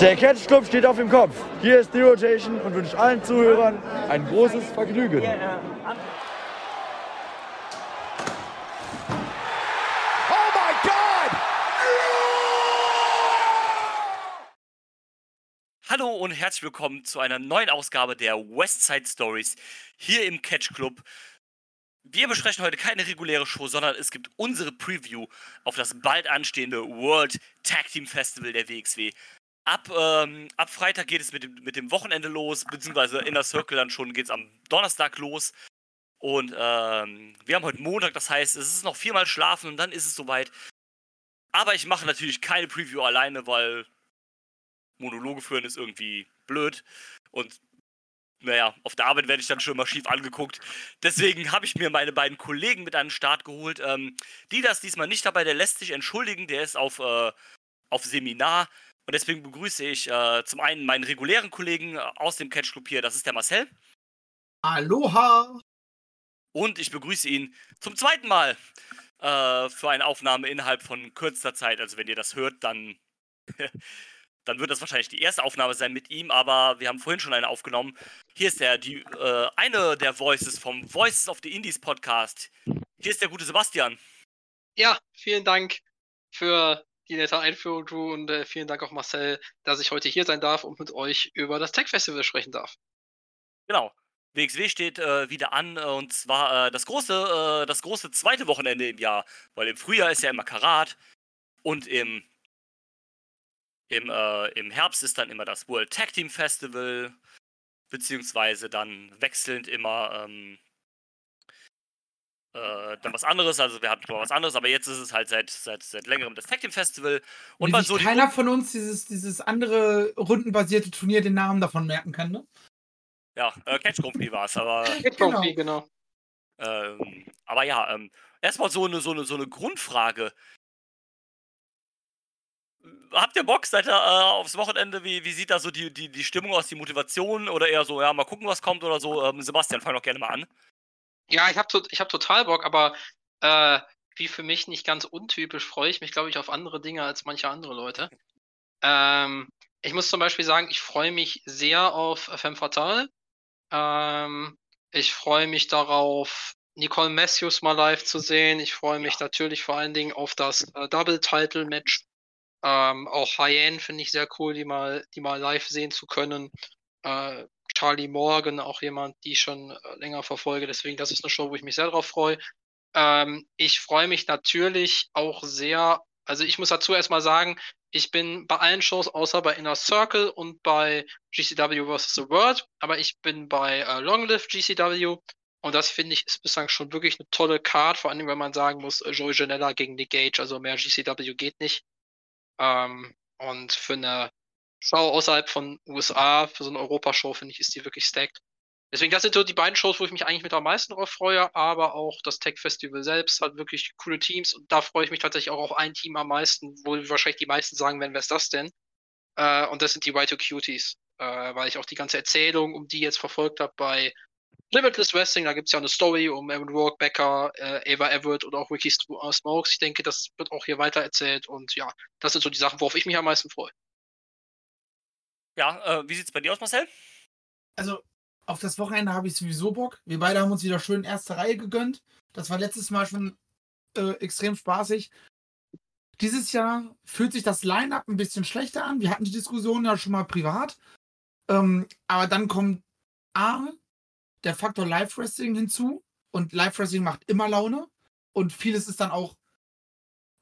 Der Catch Club steht auf dem Kopf. Hier ist die Rotation und wünscht allen Zuhörern ein großes Vergnügen. Hallo und herzlich willkommen zu einer neuen Ausgabe der Westside Stories hier im Catch Club. Wir besprechen heute keine reguläre Show, sondern es gibt unsere Preview auf das bald anstehende World Tag Team Festival der WXW. Ab, ähm, ab Freitag geht es mit dem, mit dem Wochenende los, beziehungsweise Inner Circle dann schon geht es am Donnerstag los. Und ähm, wir haben heute Montag, das heißt, es ist noch viermal schlafen und dann ist es soweit. Aber ich mache natürlich keine Preview alleine, weil Monologe führen ist irgendwie blöd. Und naja, auf der Arbeit werde ich dann schon mal schief angeguckt. Deswegen habe ich mir meine beiden Kollegen mit den Start geholt. Ähm, die das diesmal nicht dabei, der lässt sich entschuldigen, der ist auf, äh, auf Seminar. Und deswegen begrüße ich äh, zum einen meinen regulären Kollegen äh, aus dem Catch Club hier, das ist der Marcel. Aloha! Und ich begrüße ihn zum zweiten Mal äh, für eine Aufnahme innerhalb von kürzester Zeit. Also wenn ihr das hört, dann, dann wird das wahrscheinlich die erste Aufnahme sein mit ihm, aber wir haben vorhin schon eine aufgenommen. Hier ist er, die, äh, eine der Voices vom Voices of the Indies Podcast. Hier ist der gute Sebastian. Ja, vielen Dank für die nette Einführung, du, und äh, vielen Dank auch Marcel, dass ich heute hier sein darf und mit euch über das Tech Festival sprechen darf. Genau. WXW steht äh, wieder an äh, und zwar äh, das große, äh, das große zweite Wochenende im Jahr, weil im Frühjahr ist ja immer Karat und im, im, äh, im Herbst ist dann immer das World Tag Team Festival, beziehungsweise dann wechselnd immer ähm, äh, dann was anderes. Also wir hatten schon mal was anderes, aber jetzt ist es halt seit, seit, seit längerem das Tag Team Festival. Und weil so keiner von uns dieses, dieses andere rundenbasierte Turnier den Namen davon merken kann, ne? Ja, äh, Catch Prix war es, aber. Catch Grand Prix, genau. Ähm, aber ja, ähm, erstmal so eine, so, eine, so eine Grundfrage. Habt ihr Bock? Seid ihr äh, aufs Wochenende? Wie, wie sieht da so die, die, die Stimmung aus, die Motivation? Oder eher so, ja, mal gucken, was kommt oder so? Ähm, Sebastian, fang doch gerne mal an. Ja, ich habe ich hab total Bock, aber äh, wie für mich nicht ganz untypisch freue ich mich, glaube ich, auf andere Dinge als manche andere Leute. Ähm, ich muss zum Beispiel sagen, ich freue mich sehr auf Femme Fatale. Ähm, ich freue mich darauf, Nicole Matthews mal live zu sehen. Ich freue mich ja. natürlich vor allen Dingen auf das äh, Double-Title-Match. Ähm, auch High-End finde ich sehr cool, die mal, die mal live sehen zu können. Äh, Charlie Morgan, auch jemand, die ich schon äh, länger verfolge. Deswegen, das ist eine Show, wo ich mich sehr drauf freue. Ähm, ich freue mich natürlich auch sehr, also ich muss dazu erstmal sagen, ich bin bei allen Shows außer bei Inner Circle und bei GCW vs. The World, aber ich bin bei äh, Long Live GCW und das finde ich ist bislang schon wirklich eine tolle Card, vor allem wenn man sagen muss, äh, Joey Janella gegen Nick Gage, also mehr GCW geht nicht. Ähm, und für eine Show außerhalb von USA, für so eine Europashow, finde ich, ist die wirklich stacked. Deswegen, das sind so die beiden Shows, wo ich mich eigentlich mit am meisten drauf freue, aber auch das Tech Festival selbst hat wirklich coole Teams und da freue ich mich tatsächlich auch auf ein Team am meisten, wo wahrscheinlich die meisten sagen werden, wer ist das denn? Äh, und das sind die White Cuties, äh, weil ich auch die ganze Erzählung, um die jetzt verfolgt habe bei Limitless Wrestling, da gibt es ja eine Story um Evan Rourke, Becker, äh, Ava Everett oder auch Ricky Smokes. Ich denke, das wird auch hier weiter erzählt und ja, das sind so die Sachen, worauf ich mich am meisten freue. Ja, äh, wie sieht's bei dir aus, Marcel? Also, auf das Wochenende habe ich sowieso Bock. Wir beide haben uns wieder schön erste Reihe gegönnt. Das war letztes Mal schon äh, extrem spaßig. Dieses Jahr fühlt sich das Line-Up ein bisschen schlechter an. Wir hatten die Diskussion ja schon mal privat. Ähm, aber dann kommt A, der Faktor Live-Wrestling hinzu. Und Live-Wrestling macht immer Laune. Und vieles ist dann auch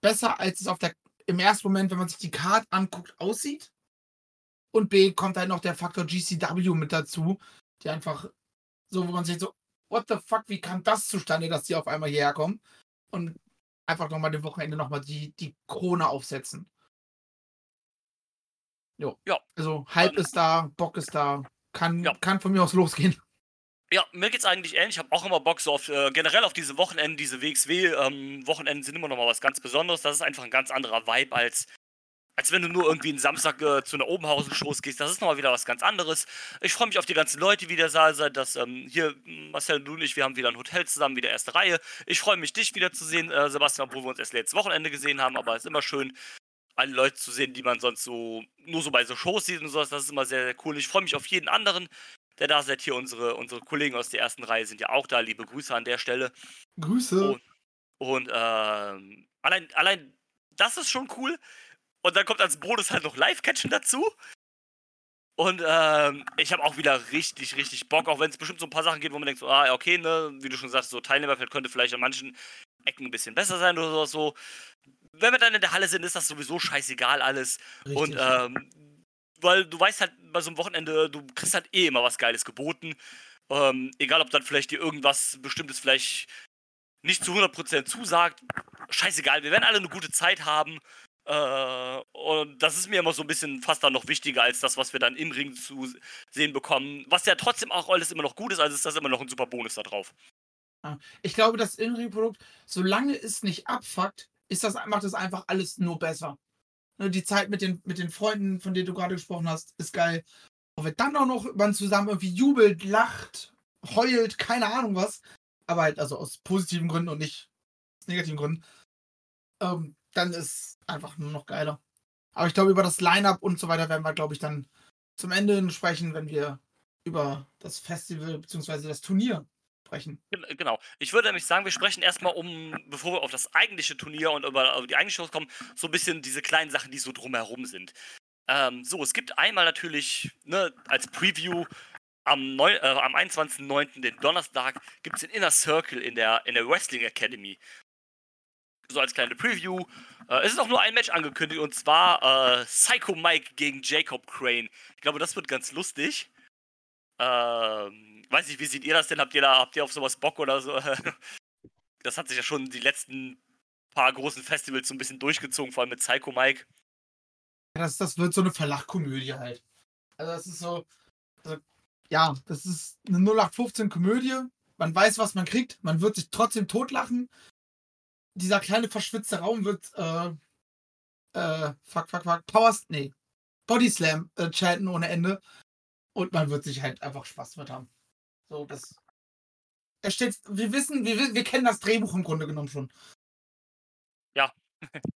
besser, als es auf der, im ersten Moment, wenn man sich die Card anguckt, aussieht. Und B kommt halt noch der Faktor GCW mit dazu, die einfach so, wo man sich so, what the fuck, wie kam das zustande, dass die auf einmal hierher kommen? Und einfach nochmal dem Wochenende nochmal die, die Krone aufsetzen. Jo. Ja. Also Hype ist da, Bock ist da, kann, ja. kann von mir aus losgehen. Ja, mir geht's eigentlich ähnlich. Ich habe auch immer Bock so auf äh, generell auf diese Wochenenden, diese WXW-Wochenenden ähm, sind immer noch mal was ganz Besonderes. Das ist einfach ein ganz anderer Vibe als als wenn du nur irgendwie einen Samstag äh, zu einer Obenhausen-Show gehst. Das ist nochmal wieder was ganz anderes. Ich freue mich auf die ganzen Leute, die da sind. Dass, ähm, hier, Marcel, du und ich, wir haben wieder ein Hotel zusammen, wieder erste Reihe. Ich freue mich, dich wieder zu sehen, äh, Sebastian, obwohl wir uns erst letztes Wochenende gesehen haben, aber es ist immer schön. alle Leute zu sehen, die man sonst so nur so bei so Shows sieht und sowas. Das ist immer sehr, sehr cool. Ich freue mich auf jeden anderen, der da seid. Hier unsere, unsere Kollegen aus der ersten Reihe sind ja auch da. Liebe Grüße an der Stelle. Grüße. Und, und ähm, allein, allein das ist schon cool. Und dann kommt als Bonus halt noch Live-Catchen dazu. Und ähm, ich habe auch wieder richtig, richtig Bock, auch wenn es bestimmt so ein paar Sachen gibt, wo man denkt, so, ah, okay, ne, wie du schon sagst, so Teilnehmerfeld könnte vielleicht an manchen Ecken ein bisschen besser sein oder so. Wenn wir dann in der Halle sind, ist das sowieso scheißegal alles. Richtig. Und ähm, weil du weißt halt bei so einem Wochenende, du kriegst halt eh immer was Geiles geboten. Ähm, egal, ob dann vielleicht dir irgendwas Bestimmtes vielleicht nicht zu 100% zusagt. Scheißegal, wir werden alle eine gute Zeit haben. Äh, und das ist mir immer so ein bisschen fast dann noch wichtiger als das, was wir dann im Ring zu sehen bekommen. Was ja trotzdem auch alles immer noch gut ist, also ist das immer noch ein super Bonus da drauf. Ja. Ich glaube, das In-Ring-Produkt, solange es nicht abfuckt, ist das, macht das einfach alles nur besser. Ne, Die Zeit mit den, mit den Freunden, von denen du gerade gesprochen hast, ist geil. Und wenn dann auch noch man zusammen irgendwie jubelt, lacht, heult, keine Ahnung was, aber halt also aus positiven Gründen und nicht aus negativen Gründen, ähm, dann ist einfach nur noch geiler. Aber ich glaube, über das Line-Up und so weiter werden wir, glaube ich, dann zum Ende sprechen, wenn wir über das Festival bzw. das Turnier sprechen. Gen- Genau. Ich würde nämlich sagen, wir sprechen erstmal um, bevor wir auf das eigentliche Turnier und über, die eigentliche Shows kommen, so ein bisschen diese kleinen Sachen, die so drumherum sind. Ähm, so, es gibt einmal natürlich, ne, als Preview am, äh, am 21.09., den Donnerstag, gibt es den Inner Circle in der, in der Wrestling Academy. So als kleine Preview. Äh, es ist auch nur ein Match angekündigt und zwar äh, Psycho Mike gegen Jacob Crane. Ich glaube, das wird ganz lustig. Ähm, weiß nicht, wie seht ihr das denn? Habt ihr da, habt ihr auf sowas Bock oder so? Das hat sich ja schon die letzten paar großen Festivals so ein bisschen durchgezogen, vor allem mit Psycho Mike. Das, das wird so eine Verlachkomödie halt. Also das ist so, also, ja, das ist eine 0815-Komödie. Man weiß, was man kriegt. Man wird sich trotzdem totlachen. Dieser kleine verschwitzte Raum wird, äh, äh, fuck, fuck, fuck, Power, nee, Body Slam äh, chanten ohne Ende. Und man wird sich halt einfach Spaß mit haben. So, das. Er steht, wir wissen, wir, wi- wir kennen das Drehbuch im Grunde genommen schon. Ja.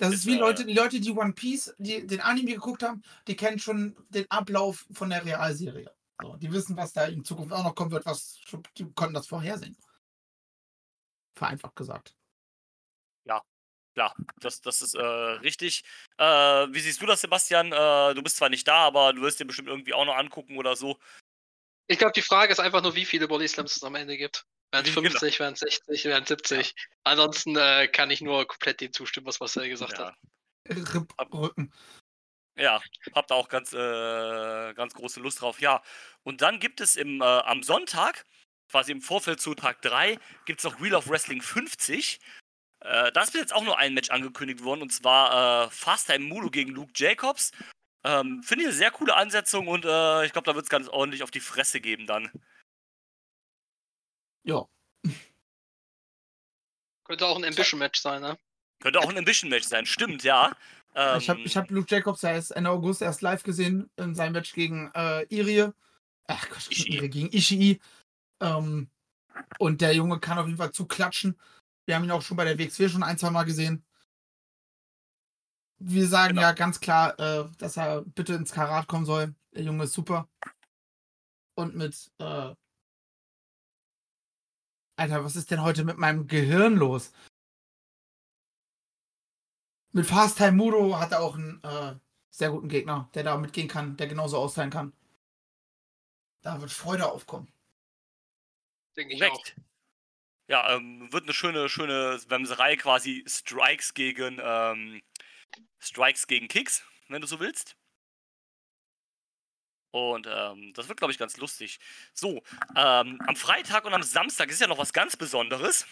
Das Ist, ist wie äh, Leute, die Leute, die One Piece, die den Anime geguckt haben, die kennen schon den Ablauf von der Realserie. So, die wissen, was da in Zukunft auch noch kommen wird, was die konnten das vorhersehen. Vereinfacht gesagt. Klar, das, das ist äh, richtig. Äh, wie siehst du das, Sebastian? Äh, du bist zwar nicht da, aber du wirst dir bestimmt irgendwie auch noch angucken oder so. Ich glaube, die Frage ist einfach nur, wie viele Body Slams es am Ende gibt. Wären es Genau. 50, wären es 60, wären es 70. Ansonsten äh, kann ich nur komplett dem zustimmen, was Marcel gesagt Ja. hat. Rücken. Ja, habt auch ganz, äh, ganz große Lust drauf. Ja, und dann gibt es im, äh, am Sonntag, quasi im Vorfeld zu Tag 3, gibt es noch Wheel of Wrestling 50. Äh, da ist bis jetzt auch nur ein Match angekündigt worden, und zwar äh, Fast Time Mulo gegen Luke Jacobs. Ähm, Finde ich eine sehr coole Ansetzung und äh, ich glaube, da wird es ganz ordentlich auf die Fresse geben dann. Ja. Könnte auch ein Ambition-Match sein, ne? Könnte auch ein Ambition-Match sein, stimmt, ja. Ähm, ich habe ich hab Luke Jacobs ja erst Ende August erst live gesehen in seinem Match gegen äh, Irie. Ach Gott, Ishii. Irie gegen Ishii. Ähm, und der Junge kann auf jeden Fall zuklatschen. Wir haben ihn auch schon bei der WXW schon ein, zwei Mal gesehen. Wir sagen Genau. ja ganz klar, äh, dass er bitte ins Karat kommen soll. Der Junge ist super. Und mit, äh, Alter, was ist denn heute mit meinem Gehirn los? Mit Fast Time Mudo hat er auch einen äh, sehr guten Gegner, der da mitgehen kann, der genauso austeilen kann. Da wird Freude aufkommen. Denke ich auch. Ja, ähm, wird eine schöne, schöne Wemserei quasi Strikes gegen ähm, Strikes gegen Kicks, wenn du so willst. Und ähm, das wird, glaube ich, ganz lustig. So, ähm, am Freitag und am Samstag ist ja noch was ganz Besonderes.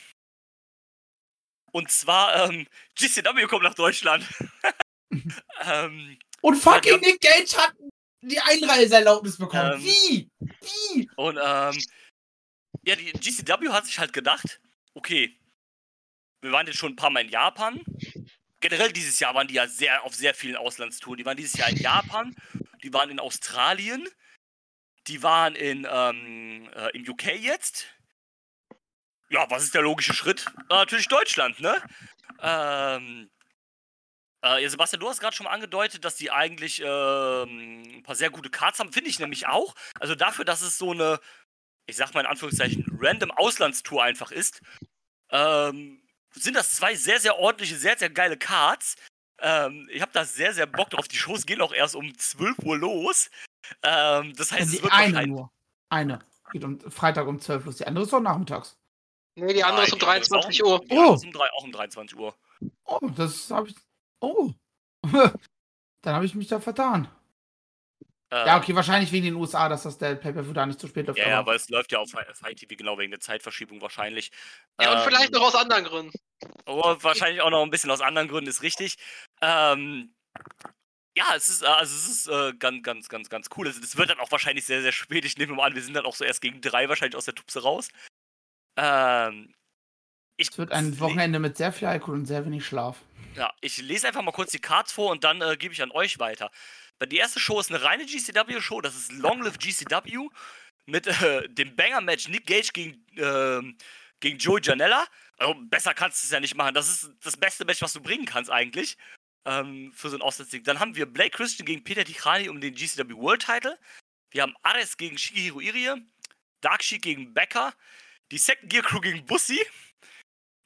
Und zwar, ähm, GCW kommt nach Deutschland. ähm, Und fucking Nick Gage hat die Einreiseerlaubnis bekommen. Ähm, Wie? Wie? Und ähm, ja, die GCW hat sich halt gedacht, okay, wir waren jetzt schon ein paar Mal in Japan. Generell dieses Jahr waren die ja sehr auf sehr vielen Auslandstouren. Die waren dieses Jahr in Japan, die waren in Australien, die waren in ähm, äh, im UK jetzt. Ja, was ist der logische Schritt? Äh, natürlich Deutschland, ne? Ähm, Äh, ja, Sebastian, du hast gerade schon mal angedeutet, dass die eigentlich ähm, ein paar sehr gute Cards haben. Finde ich nämlich auch. Also dafür, dass es so eine, ich sag mal in Anführungszeichen, random Auslandstour einfach ist, ähm, sind das zwei sehr, sehr ordentliche, sehr, sehr geile Cards. Ähm, ich habe da sehr, sehr Bock drauf. Die Shows gehen auch erst um 12 Uhr los. Ähm, das heißt, die es wird eine wahrscheinlich. nur. Eine. Geht um Freitag um 12 Uhr. Die andere ist doch nachmittags. Nee, die andere ist um Nein, ist 23 auch- Uhr. Die andere Oh. ist um drei- auch um 23 Uhr. Oh, das habe ich. Oh. Dann habe ich mich da vertan. Ja, okay, wahrscheinlich wegen den USA, dass das der Pay-Per-View da nicht zu spät läuft. Ja, ja, aber- weil es läuft ja auf Fi- Fight TV genau wegen der Zeitverschiebung wahrscheinlich. Ja, und Ähm, vielleicht noch aus anderen Gründen. Aber wahrscheinlich auch noch ein bisschen aus anderen Gründen, ist richtig. Ähm, ja, es ist, also es ist äh, ganz, ganz, ganz, ganz cool. Es, es wird dann auch wahrscheinlich sehr, sehr spät. Ich nehme mal an, wir sind dann auch so erst gegen drei wahrscheinlich aus der Tupse raus. Ähm, ich, Es wird ein Wochenende mit sehr viel Alkohol und sehr wenig Schlaf. Ja, ich lese einfach mal kurz die Cards vor und dann äh, gebe ich an euch weiter. Die erste Show ist eine reine GCW-Show, das ist Long Live GCW mit äh, dem Banger-Match Nick Gage gegen, ähm, gegen Joey Janella. Also besser kannst du es ja nicht machen. Das ist das beste Match, was du bringen kannst eigentlich ähm, für so ein Auswärtsding. Dann haben wir Blake Christian gegen Peter Tichani um den GCW World Title. Wir haben Ares gegen Shigehiro Irie, Dark Sheik gegen Becker, die Second Gear Crew gegen Bussi,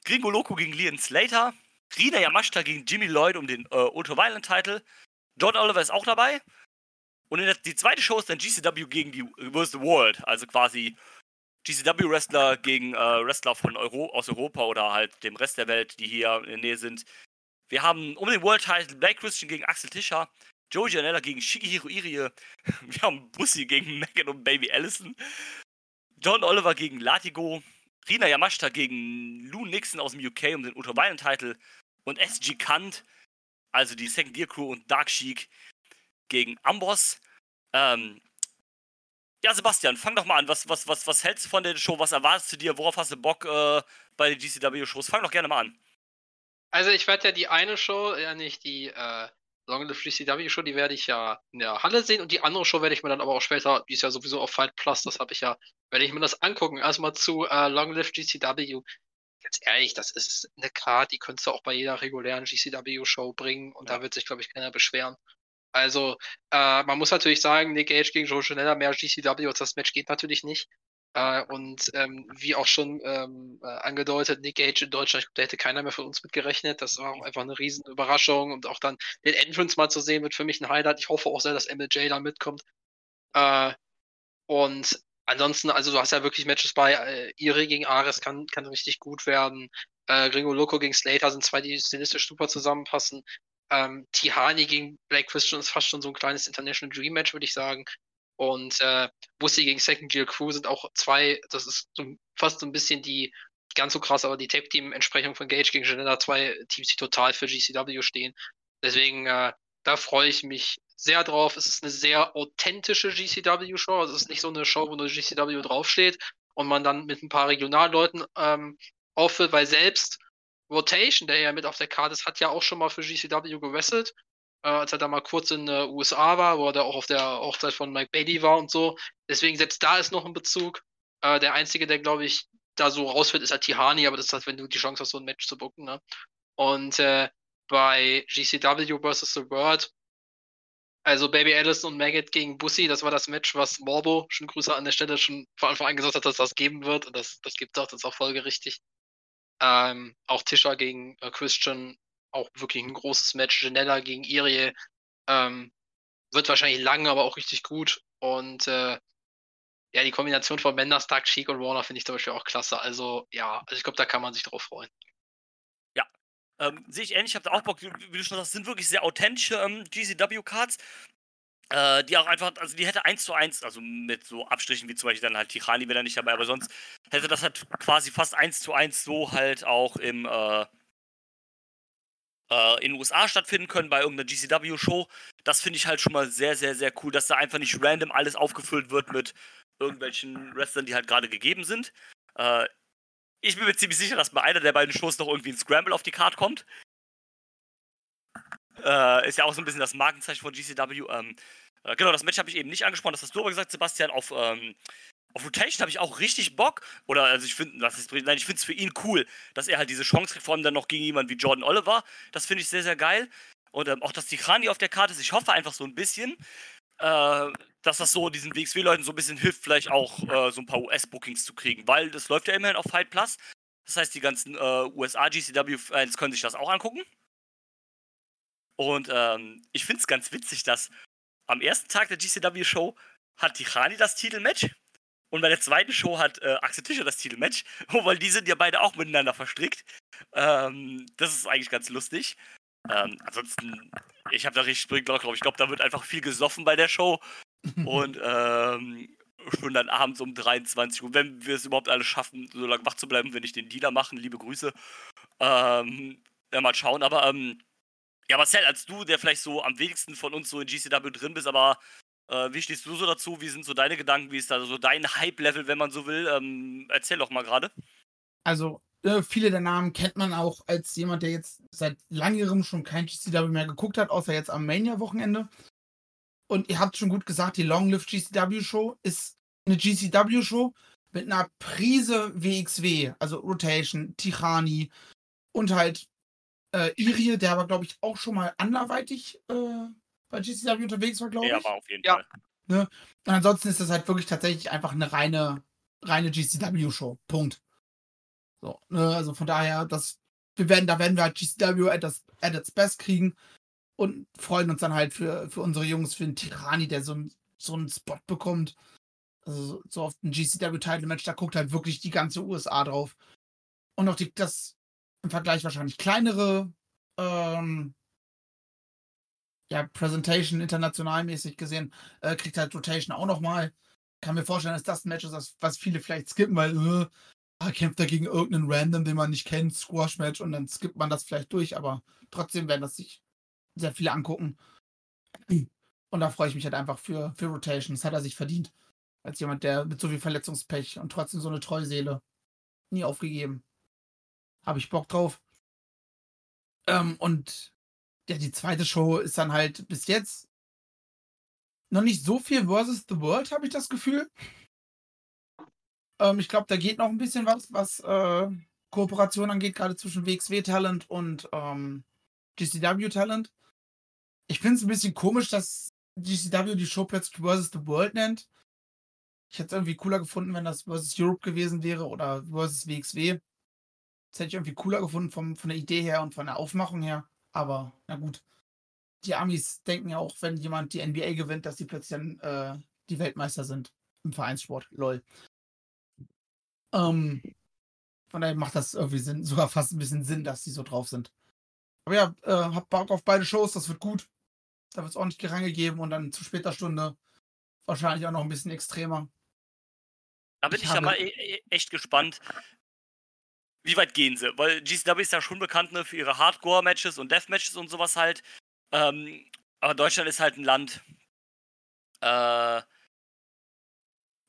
Gringo Loco gegen Leon Slater, Rina Yamashita gegen Jimmy Lloyd um den äh, Ultraviolent Title. John Oliver ist auch dabei. Und der, die zweite Show ist dann GCW gegen die vs. World. Also quasi GCW-Wrestler gegen äh, Wrestler von Euro, aus Europa oder halt dem Rest der Welt, die hier in der Nähe sind. Wir haben um den World Title Blake Christian gegen Axel Tischer, Joe Janella gegen Shigehiro Irie, wir haben Bussi gegen Megan und Baby Allison, John Oliver gegen Latigo, Rina Yamashita gegen Lou Nixon aus dem UK um den Ultraviolent Title und SG Kant, also die Second Gear Crew und Dark Sheik gegen Amboss. Ähm, ja, Sebastian, fang doch mal an. Was, was, was, was hältst du von der Show? Was erwartest du dir? Worauf hast du Bock äh, bei den GCW-Shows? Fang doch gerne mal an. Also ich werde ja die eine Show, ja nicht die äh, Long Live GCW Show, die werde ich ja in der Halle sehen und die andere Show werde ich mir dann aber auch später, die ist ja sowieso auf Fight Plus, das habe ich ja, werde ich mir das angucken. Erstmal zu äh, Long Live GCW. Ganz ehrlich, das ist eine Karte, die könntest du auch bei jeder regulären GCW Show bringen und Ja. da wird sich, glaube ich, keiner beschweren. Also, äh, man muss natürlich sagen, Nick Gage gegen Joe Janella, mehr GCW als das Match geht natürlich nicht. Äh, und ähm, wie auch schon ähm, äh, angedeutet, Nick Gage in Deutschland, da hätte keiner mehr von uns mit gerechnet. Das war auch einfach eine riesen Überraschung. Und auch dann den Entrance mal zu sehen, wird für mich ein Highlight. Ich hoffe auch sehr, dass MLJ da mitkommt. Äh, und ansonsten, also du hast ja wirklich Matches bei äh, Iri gegen Ares, kann, kann richtig gut werden. Äh, Gringo Loco gegen Slater sind zwei, die stilistisch super zusammenpassen. Ähm, Tihani gegen Blake Christian ist fast schon so ein kleines International Dream Match, würde ich sagen. Und äh, Bussi gegen Second Gear Crew sind auch zwei, das ist so, fast so ein bisschen die, ganz so krass, aber die Tag-Team-Entsprechung von Gage gegen Janella, zwei Teams, die total für GCW stehen. Deswegen, äh, da freue ich mich sehr drauf. Es ist eine sehr authentische GCW-Show. Also es ist nicht so eine Show, wo nur GCW draufsteht und man dann mit ein paar Regionalleuten ähm, aufführt, weil selbst Rotation, der ja mit auf der Karte ist, hat ja auch schon mal für GCW gewrestelt äh, als er da mal kurz in den USA war, wo er da auch auf der Hochzeit von Mike Bailey war und so. Deswegen selbst da ist noch ein Bezug. Äh, der einzige, der glaube ich da so rausfällt, ist halt Tihani, aber das ist halt, wenn du die Chance hast, so ein Match zu booken. Ne? Und äh, bei GCW vs. The World, also Baby Allison und Maggot gegen Bussi, das war das Match, was Morbo, schon Grüße an der Stelle, schon von Anfang an gesagt hat, dass das geben wird. Und das, das gibt es auch, das ist auch folgerichtig. Ähm, auch Tischer gegen äh, Christian, auch wirklich ein großes Match. Janella gegen Irie. Ähm, wird wahrscheinlich lang, aber auch richtig gut. Und äh, ja, die Kombination von Menders, Dark Sheik und Warner finde ich zum Beispiel auch klasse. Also ja, also ich glaube, da kann man sich drauf freuen. Ähm, Sehe ich ähnlich, ich habe da auch Bock, wie du schon sagst, sind wirklich sehr authentische ähm, GCW-Cards. Äh, die auch einfach, also die hätte 1 zu 1, also mit so Abstrichen wie zum Beispiel dann halt Tirani wäre da nicht dabei, aber sonst hätte das halt quasi fast 1 zu 1 so halt auch im äh, äh, in den USA stattfinden können bei irgendeiner GCW-Show. Das finde ich halt schon mal sehr, sehr, sehr cool, dass da einfach nicht random alles aufgefüllt wird mit irgendwelchen Wrestlern, die halt gerade gegeben sind. Äh, ich bin mir ziemlich sicher, dass bei einer der beiden Shows noch irgendwie ein Scramble auf die Card kommt. Äh, ist ja auch so ein bisschen das Markenzeichen von GCW. Ähm, äh, genau, das Match habe ich eben nicht angesprochen, das hast du aber gesagt, Sebastian. Auf, ähm, auf Rotation habe ich auch richtig Bock. Oder, also ich finde, nein, ich finde es für ihn cool, dass er halt diese Chance kriegt, vor allem dann noch gegen jemanden wie Jordan Oliver. Das finde ich sehr, sehr geil. Und ähm, auch, dass die Krani auf der Karte ist. Ich hoffe einfach so ein bisschen, äh, dass das so diesen WXW-Leuten so ein bisschen hilft, vielleicht auch äh, so ein paar US-Bookings zu kriegen, weil das läuft ja immerhin auf Fight Plus. Das heißt, die ganzen äh, USA-GCW-Fans können sich das auch angucken. Und ähm, ich finde es ganz witzig, dass am ersten Tag der GCW-Show hat Tichani das Titelmatch und bei der zweiten Show hat äh, Axel Tischer das Titelmatch, weil die sind ja beide auch miteinander verstrickt. Ähm, das ist eigentlich ganz lustig. Ähm, ansonsten, ich habe da richtig Springlock drauf. Ich glaube, da wird einfach viel gesoffen bei der Show. Und ähm, schon dann abends um 23 Uhr, wenn wir es überhaupt alle schaffen, so lange wach zu bleiben, wenn ich den Dealer machen, liebe Grüße. Ähm, ja, mal schauen, aber ähm, ja, Marcel, als du, der vielleicht so am wenigsten von uns so in GCW drin bist, aber äh, wie stehst du so dazu? Wie sind so deine Gedanken? Wie ist da so dein Hype-Level, wenn man so will? Ähm, erzähl doch mal gerade. Also, äh, viele der Namen kennt man auch als jemand, der jetzt seit langem schon kein GCW mehr geguckt hat, außer jetzt am Mania-Wochenende. Und ihr habt schon gut gesagt, die Long Live GCW Show ist eine GCW Show mit einer Prise WXW, also Rotation, Tichani und halt äh, Irie, der aber, glaube ich, auch schon mal anderweitig äh, bei GCW unterwegs war, glaube ich. Ja, war auf jeden Ja. Fall. Ne? Und ansonsten ist das halt wirklich tatsächlich einfach eine reine, reine GCW-Show. Punkt. So, ne? Also von daher, das, wir werden, da werden wir halt GCW at, das, at its best kriegen und freuen uns dann halt für, für unsere Jungs, für den Tirani, der so, so einen Spot bekommt. Also so- auf ein GCW-Title-Match, da guckt halt wirklich die ganze USA drauf. Und auch die, das im Vergleich wahrscheinlich kleinere ähm, ja, Presentation internationalmäßig gesehen, äh, kriegt halt Rotation auch nochmal. Kann mir vorstellen, dass das ein Match ist, was viele vielleicht skippen, weil äh, ah, kämpft er gegen irgendeinen Random, den man nicht kennt, Squash-Match und dann skippt man das vielleicht durch, aber trotzdem werden das sich sehr viele angucken. Und da freue ich mich halt einfach für, für Rotation. Das hat er sich verdient. Als jemand, der mit so viel Verletzungspech und trotzdem so eine treue Seele nie aufgegeben. Habe ich Bock drauf. Ähm, und ja, die zweite Show ist dann halt bis jetzt noch nicht so viel versus the World, habe ich das Gefühl. Ähm, ich glaube, da geht noch ein bisschen was, was äh, Kooperation angeht, gerade zwischen WXW-Talent und ähm, GCW-Talent. Ich finde es ein bisschen komisch, dass GCW die Show plötzlich versus the World nennt. Ich hätte es irgendwie cooler gefunden, wenn das versus Europe gewesen wäre oder versus WXW. Das hätte ich irgendwie cooler gefunden vom, von der Idee her und von der Aufmachung her. Aber na gut. Die Amis denken ja auch, wenn jemand die NBA gewinnt, dass sie plötzlich dann äh, die Weltmeister sind im Vereinssport. Lol. Ähm, von daher macht das irgendwie Sinn, sogar fast ein bisschen Sinn, dass die so drauf sind. Aber ja, äh, hab Bock auf beide Shows, das wird gut. Da wird es ordentlich Gerange geben und dann zu später Stunde wahrscheinlich auch noch ein bisschen extremer. Da bin Ich ich, mal e e echt gespannt, wie weit gehen sie. Weil GCW ist ja schon bekannt ne, für ihre Hardcore-Matches und Death-Matches und sowas halt. Ähm, aber Deutschland ist halt ein Land, äh,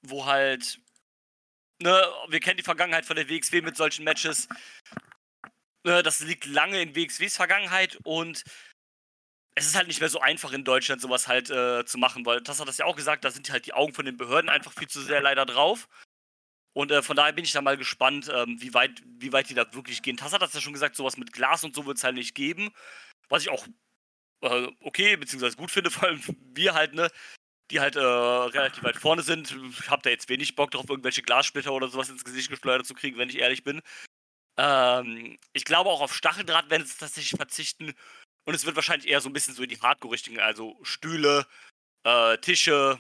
wo halt, ne, wir kennen die Vergangenheit von der WXW mit solchen Matches. Ne, das liegt lange in WXWs Vergangenheit und es ist halt nicht mehr so einfach in Deutschland sowas halt äh, zu machen, weil das hat das ja auch gesagt, da sind halt die Augen von den Behörden einfach viel zu sehr leider drauf. Und äh, von daher bin ich da mal gespannt, ähm, wie, weit, wie weit die da wirklich gehen. Tass hat das ja schon gesagt, sowas mit Glas und so wird es halt nicht geben. Was ich auch äh, okay, beziehungsweise gut finde, vor allem wir halt, ne, die halt äh, relativ weit vorne sind. Ich habe da jetzt wenig Bock drauf, irgendwelche Glassplitter oder sowas ins Gesicht geschleudert zu kriegen, wenn ich ehrlich bin. Ähm, ich glaube auch auf Stacheldraht werden sie tatsächlich verzichten. Und es wird wahrscheinlich eher so ein bisschen so in die Hardcore-Richtung, also Stühle, äh, Tische,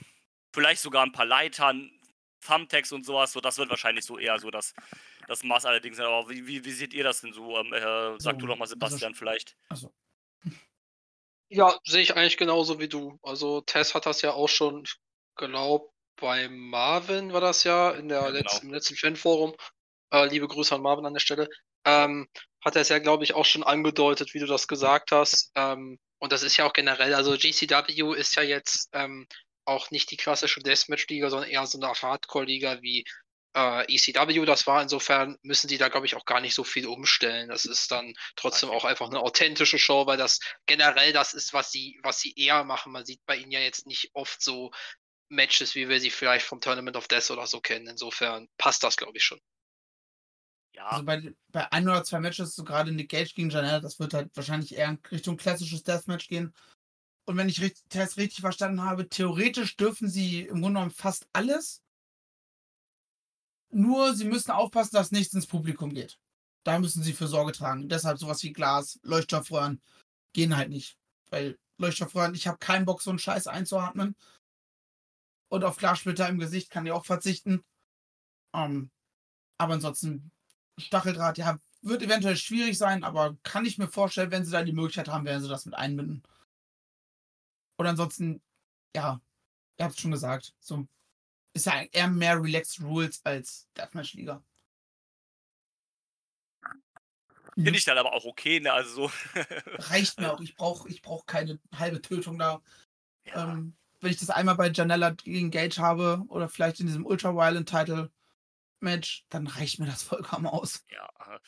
vielleicht sogar ein paar Leitern, Thumbtacks und sowas. So, das wird wahrscheinlich so eher so das, das Maß allerdings sein. Aber wie, wie, wie seht ihr das denn so? Ähm, äh, sag So, du doch mal, also Sebastian, vielleicht. Also, Ja, sehe ich eigentlich genauso wie du. Also Tess hat das ja auch schon, ich glaube, bei Marvin war das ja, in der Ja, genau. letzten, im letzten Fanforum. Äh, liebe Grüße an Marvin an der Stelle. Ähm, hat er es ja, glaube ich, auch schon angedeutet, wie du das gesagt hast. Ähm, und das ist ja auch generell, also GCW ist ja jetzt ähm, auch nicht die klassische Deathmatch-Liga, sondern eher so eine Hardcore-Liga wie äh, ECW das war. Insofern müssen die da, glaube ich, auch gar nicht so viel umstellen. Das ist dann trotzdem auch einfach eine authentische Show, weil das generell das ist, was sie, was sie eher machen. Man sieht bei ihnen ja jetzt nicht oft so Matches, wie wir sie vielleicht vom Tournament of Death oder so kennen. Insofern passt das, glaube ich, schon. Ja, Also bei, bei ein oder zwei Matches, so gerade Nick Gage gegen Janelle, das wird halt wahrscheinlich eher Richtung klassisches Deathmatch gehen. Und wenn ich richtig, das richtig verstanden habe, theoretisch dürfen sie im Grunde genommen fast alles. Nur sie müssen aufpassen, dass nichts ins Publikum geht. Da müssen sie für Sorge tragen. Deshalb sowas wie Glas, Leuchtstoffröhren gehen halt nicht. Weil Leuchtstoffröhren, ich habe keinen Bock, so einen Scheiß einzuatmen. Und auf Glassplitter im Gesicht kann ich auch verzichten. Ähm, aber ansonsten Stacheldraht, ja, wird eventuell schwierig sein, aber kann ich mir vorstellen, wenn sie da die Möglichkeit haben, werden sie das mit einbinden. Und ansonsten, ja, ihr habt es schon gesagt, so ist ja eher mehr Relaxed Rules als Deathmatch-Liga. finde ich dann aber auch okay, ne? Also so. Reicht mir auch. Ich brauche ich brauch keine halbe Tötung da. ja. Ähm, wenn ich das einmal bei Janella gegen Gage habe oder vielleicht in diesem Ultra Violent Title Match, dann reicht mir das vollkommen aus. Ja, äh,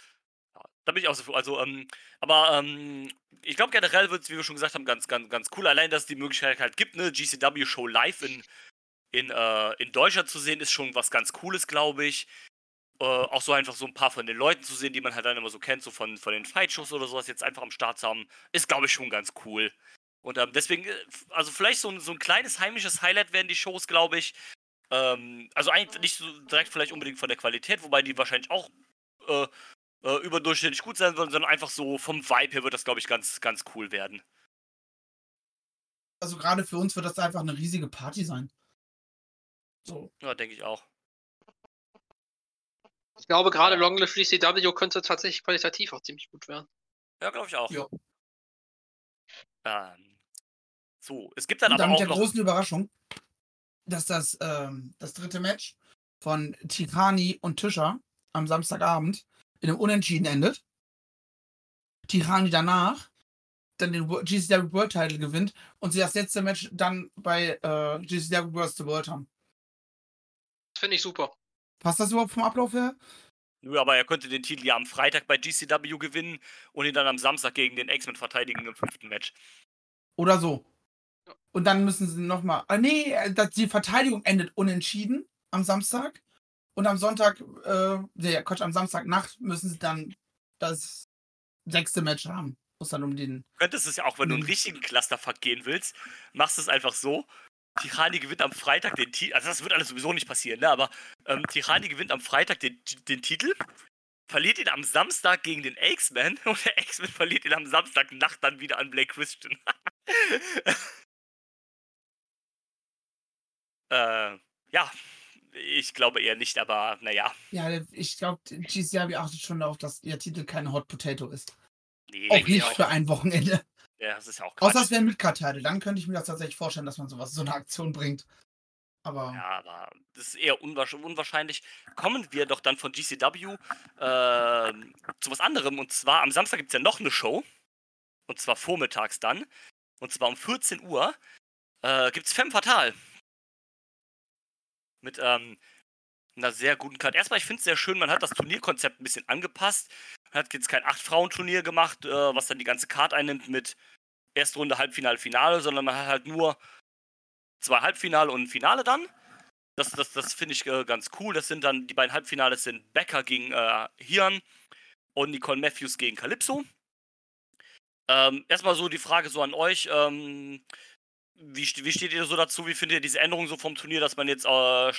ja, da bin ich auch so froh. Also, ähm, aber ähm, ich glaube generell wird es, wie wir schon gesagt haben, ganz, ganz, ganz cool. Allein, dass es die Möglichkeit halt gibt, eine GCW-Show live in, in, äh, in Deutschland zu sehen, ist schon was ganz Cooles, glaube ich. Äh, auch so einfach so ein paar von den Leuten zu sehen, die man halt dann immer so kennt, so von, von den Fight-Shows oder sowas, jetzt einfach am Start zu haben, ist, glaube ich, schon ganz cool. Und ähm, deswegen, äh, also vielleicht so ein, so ein kleines heimisches Highlight werden die Shows, glaube ich. Ähm, also eigentlich nicht so direkt vielleicht unbedingt von der Qualität, wobei die wahrscheinlich auch äh, äh, überdurchschnittlich gut sein sollen, sondern einfach so vom Vibe her wird das, glaube ich, ganz, ganz cool werden. Also gerade für uns wird das einfach eine riesige Party sein. So. Ja, denke ich auch. Ich glaube, gerade Long Live könnte tatsächlich qualitativ auch ziemlich gut werden. Ja, glaube ich auch. Ja. Ähm, so, es gibt dann Und aber dann mit auch der noch. großen Überraschung, dass das, ähm, das dritte Match von Tirani und Tischer am Samstagabend in einem Unentschieden endet. Tirani danach dann den GCW World Title gewinnt und sie das letzte Match dann bei äh, GCW World the World haben. Das finde ich super. Passt das überhaupt vom Ablauf her? Nö, aber er könnte den Titel ja am Freitag bei GCW gewinnen und ihn dann am Samstag gegen den X-Men verteidigen im fünften Match. Oder so. Und dann müssen sie nochmal. Ah, nee, äh, die Verteidigung endet unentschieden am Samstag. Und am Sonntag, äh, nee, Quatsch, am Samstagnacht müssen sie dann das sechste Match haben. Muss dann um den. Du könntest es ja auch, wenn du einen Mhm. richtigen Clusterfuck gehen willst, machst du es einfach so. Tirani gewinnt am Freitag den Titel. Also, das wird alles sowieso nicht passieren, ne? Aber ähm, Tirani gewinnt am Freitag den, den Titel, verliert ihn am Samstag gegen den X-Men und der X-Men verliert ihn am Samstagnacht dann wieder an Blake Christian. äh, ja, ich glaube eher nicht, aber naja. Ja, ich glaube, GCW achtet schon darauf, dass ihr Titel keine Hot Potato ist. Nee, Auch nicht für ein Wochenende. Ja, das ist ja auch Außer Quatsch. es wäre ein Midcard-Title. Dann könnte ich mir das tatsächlich vorstellen, dass man sowas, so eine Aktion bringt. Aber Ja, aber das ist eher unwahrsch- unwahrscheinlich. Kommen wir doch dann von GCW ähm, zu was anderem. Und zwar am Samstag gibt es ja noch eine Show. Und zwar vormittags dann. Und zwar um 14 Uhr äh, gibt es Femme Fatale. Mit ähm, einer sehr guten Karte. Erstmal, ich finde es sehr schön, man hat das Turnierkonzept ein bisschen angepasst. Man hat jetzt kein Acht-Frauen-Turnier gemacht, äh, was dann die ganze Karte einnimmt mit erste Runde, Halbfinale, Finale, sondern man hat halt nur zwei Halbfinale und ein Finale dann. Das, das, das finde ich äh, ganz cool. Das sind dann, die beiden Halbfinale sind Becker gegen äh, Hian und Nicole Matthews gegen Calypso. Ähm, erstmal so die Frage so an euch. Ähm, wie, wie steht ihr so dazu? Wie findet ihr diese Änderung so vom Turnier, dass man jetzt äh,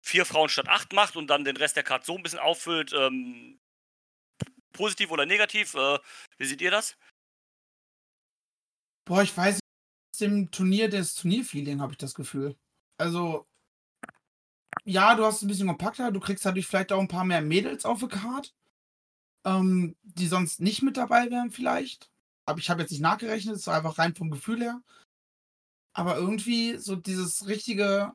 vier Frauen statt acht macht und dann den Rest der Karte so ein bisschen auffüllt? Ähm, positiv oder negativ? Äh, wie seht ihr das? Boah, ich weiß dem Turnier des Turnierfeeling habe ich das Gefühl. Also, ja, du hast es ein bisschen kompakter, du kriegst dadurch vielleicht auch ein paar mehr Mädels auf der Card, ähm, die sonst nicht mit dabei wären vielleicht. Aber ich habe jetzt nicht nachgerechnet, es war einfach rein vom Gefühl her. Aber irgendwie so dieses richtige,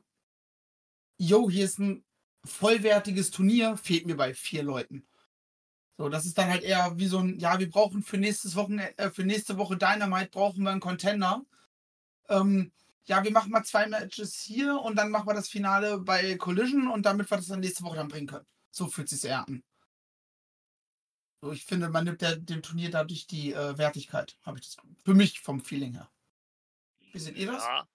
yo, hier ist ein vollwertiges Turnier, fehlt mir bei vier Leuten. So, das ist dann halt eher wie so ein, ja, wir brauchen für nächstes Wochen, äh, für nächste Woche Dynamite brauchen wir einen Contender. Ähm, ja, wir machen mal zwei Matches hier und dann machen wir das Finale bei Collision und damit wir das dann nächste Woche dann bringen können. So fühlt sich eher an. So, ich finde, man nimmt der, dem Turnier dadurch die äh, Wertigkeit, habe ich das. Für mich vom Feeling her. Wie seht ihr das? Ja,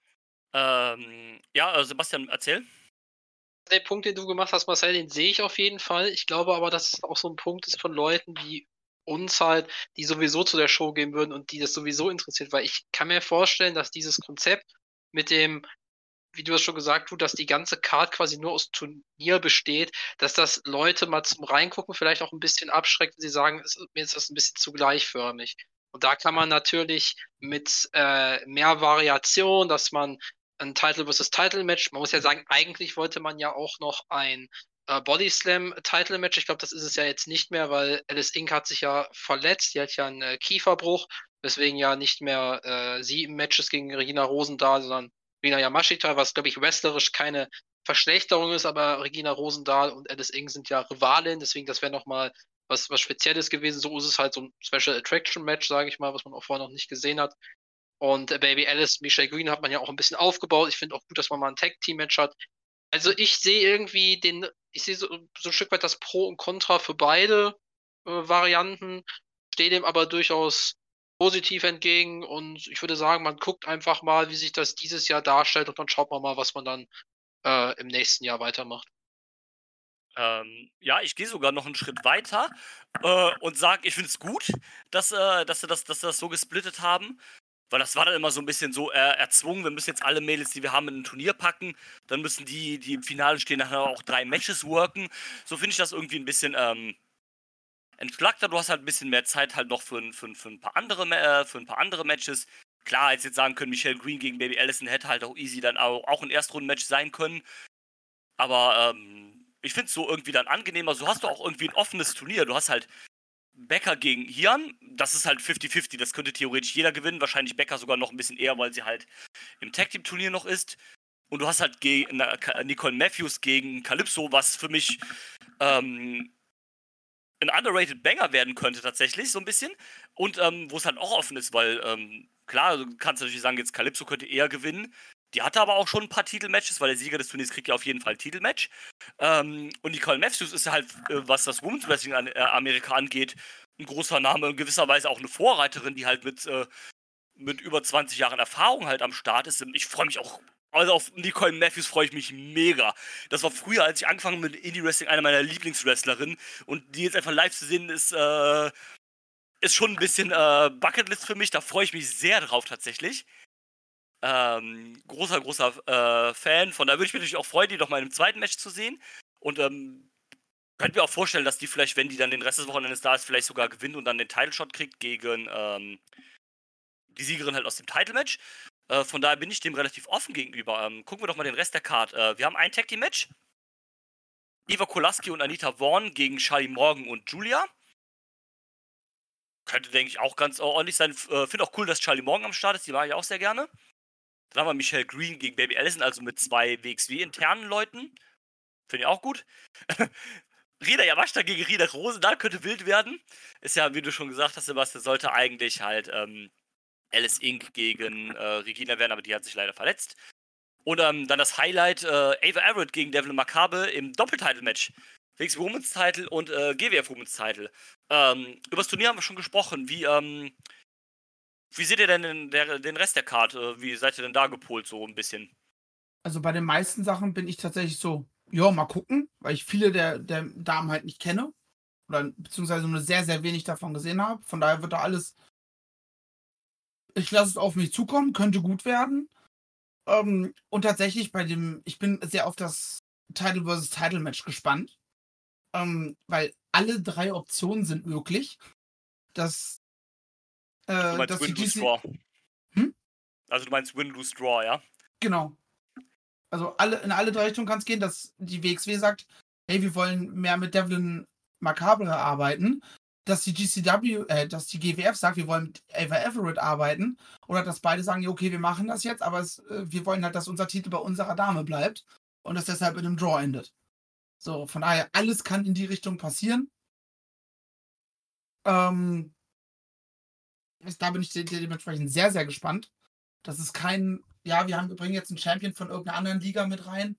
ähm, ja äh, Sebastian, erzähl. Den Punkt, den du gemacht hast, Marcel, den sehe ich auf jeden Fall. Ich glaube aber, dass es auch so ein Punkt ist von Leuten wie uns halt, die sowieso zu der Show gehen würden und die das sowieso interessiert, weil ich kann mir vorstellen, dass dieses Konzept mit dem, wie du es schon gesagt hast, dass die ganze Card quasi nur aus Turnier besteht, dass das Leute mal zum Reingucken vielleicht auch ein bisschen abschreckt, wenn sie sagen, es, mir ist das ein bisschen zu gleichförmig. Und da kann man natürlich mit äh, mehr Variation, dass man ein Title versus Title Match, man muss ja sagen, eigentlich wollte man ja auch noch ein äh, Body Slam Title Match. Ich glaube, das ist es ja jetzt nicht mehr, weil Alice Inc. hat sich ja verletzt. Die hat ja einen äh, Kieferbruch, weswegen ja nicht mehr äh, sie im Match ist gegen Regina Rosendahl, sondern Rina Yamashita, was glaube ich wrestlerisch keine Verschlechterung ist, aber Regina Rosendahl und Alice Inc. sind ja Rivalin, deswegen das wäre nochmal was, was Spezielles gewesen. So ist es halt so ein Special Attraction Match, sage ich mal, was man auch vorher noch nicht gesehen hat. Und äh, Baby Alice, Michelle Green hat man ja auch ein bisschen aufgebaut. Ich finde auch gut, dass man mal ein Tag-Team-Match hat. Also ich sehe irgendwie den, ich sehe so, so, ein Stück weit das Pro und Contra für beide äh, Varianten, stehe dem aber durchaus positiv entgegen und ich würde sagen, man guckt einfach mal, wie sich das dieses Jahr darstellt und dann schaut man mal, was man dann äh, im nächsten Jahr weitermacht. Ähm, ja, ich gehe sogar noch einen Schritt weiter äh, und sage, ich finde es gut, dass, äh, dass, sie das, dass sie das so gesplittet haben. Weil das war dann immer so ein bisschen so äh, erzwungen, wir müssen jetzt alle Mädels, die wir haben, in ein Turnier packen. Dann müssen die, die im Finale stehen, nachher auch drei Matches worken. So finde ich das irgendwie ein bisschen ähm, entschlackter. Du hast halt ein bisschen mehr Zeit halt noch für, für, für, ein, paar andere, äh, für ein paar andere Matches. Klar, als jetzt sagen können, Michelle Green gegen Baby Allison hätte halt auch easy dann auch, auch ein Erstrunden-Match sein können. Aber ähm, ich finde es so irgendwie dann angenehmer. So hast du auch irgendwie ein offenes Turnier. Du hast halt Becker gegen Hian, das ist halt 50-50, das könnte theoretisch jeder gewinnen, wahrscheinlich Becker sogar noch ein bisschen eher, weil sie halt im Tag Team Turnier noch ist. Und du hast halt Nicole Matthews gegen Calypso, was für mich ähm, ein underrated Banger werden könnte tatsächlich, so ein bisschen. Und ähm, wo es halt auch offen ist, weil ähm, klar, du kannst natürlich sagen, jetzt Calypso könnte eher gewinnen. Die hatte aber auch schon ein paar Titelmatches, weil der Sieger des Turniers kriegt ja auf jeden Fall ein Titelmatch. Ähm, und Nicole Matthews ist halt, äh, was das Women's Wrestling an äh, Amerika angeht, ein großer Name, in gewisser Weise auch eine Vorreiterin, die halt mit, äh, mit über 20 Jahren Erfahrung halt am Start ist. Ich freue mich auch, also auf Nicole Matthews freue ich mich mega. Das war früher, als ich angefangen mit Indie Wrestling, eine meiner Lieblingswrestlerinnen. Und die jetzt einfach live zu sehen, ist, äh, ist schon ein bisschen äh, Bucketlist für mich. Da freue ich mich sehr drauf tatsächlich. Ähm, großer, großer äh, Fan. Von da würde ich mich natürlich auch freuen, die doch mal im zweiten Match zu sehen. Und ähm, könnte mir auch vorstellen, dass die vielleicht, wenn die dann den Rest des Wochenendes da ist, vielleicht sogar gewinnt und dann den Title Shot kriegt gegen ähm, die Siegerin halt aus dem Title Match. Äh, von daher bin ich dem relativ offen gegenüber. Ähm, gucken wir doch mal den Rest der Card. Äh, wir haben ein Tag Team Match. Eva Kolaski und Anita Vaughn gegen Charlie Morgan und Julia. Könnte, denke ich, auch ganz ordentlich sein. Äh, Finde auch cool, dass Charlie Morgan am Start ist. Die mag ich auch sehr gerne. Dann haben wir Michelle Green gegen Baby Allison, also mit zwei WXW-internen Leuten. Finde ich auch gut. Rida Yamashita gegen Rida Rosendahl könnte wild werden. Ist ja, wie du schon gesagt hast, Sebastian, sollte eigentlich halt ähm, Alice Inc. gegen äh, Regina werden, aber die hat sich leider verletzt. Und ähm, dann das Highlight: äh, Ava Everett gegen Devil Macabre im Doppeltitle-Match. WXW Women's Title und äh, GWF Women's Title. Ähm, über das Turnier haben wir schon gesprochen. Wie, ähm, wie seht ihr denn den, der, den Rest der Karte? Wie seid ihr denn da gepolt, so ein bisschen? Also bei den meisten Sachen bin ich tatsächlich so, ja, mal gucken, weil ich viele der, der Damen halt nicht kenne. Oder beziehungsweise nur sehr, sehr wenig davon gesehen habe. Von daher wird da alles. Ich lasse es auf mich zukommen, könnte gut werden. Ähm, und tatsächlich bei dem, ich bin sehr auf das Title vs. Title Match gespannt. Ähm, weil alle drei Optionen sind möglich. Das äh, du meinst Win, Lose, Draw. Hm? Also du meinst Win, Lose, Draw, ja? Genau. Also alle, in alle drei Richtungen kann es gehen, dass die WXW sagt, hey, wir wollen mehr mit Devlin Macabre arbeiten, dass die GCW, äh, dass die GWF sagt, wir wollen mit Ava Everett arbeiten, oder dass beide sagen, ja, okay, wir machen das jetzt, aber es, äh, wir wollen halt, dass unser Titel bei unserer Dame bleibt und das deshalb in einem Draw endet. So, von daher, alles kann in die Richtung passieren. Ähm, da bin ich dementsprechend sehr, sehr gespannt. Das ist kein, ja, wir, haben, wir bringen jetzt einen Champion von irgendeiner anderen Liga mit rein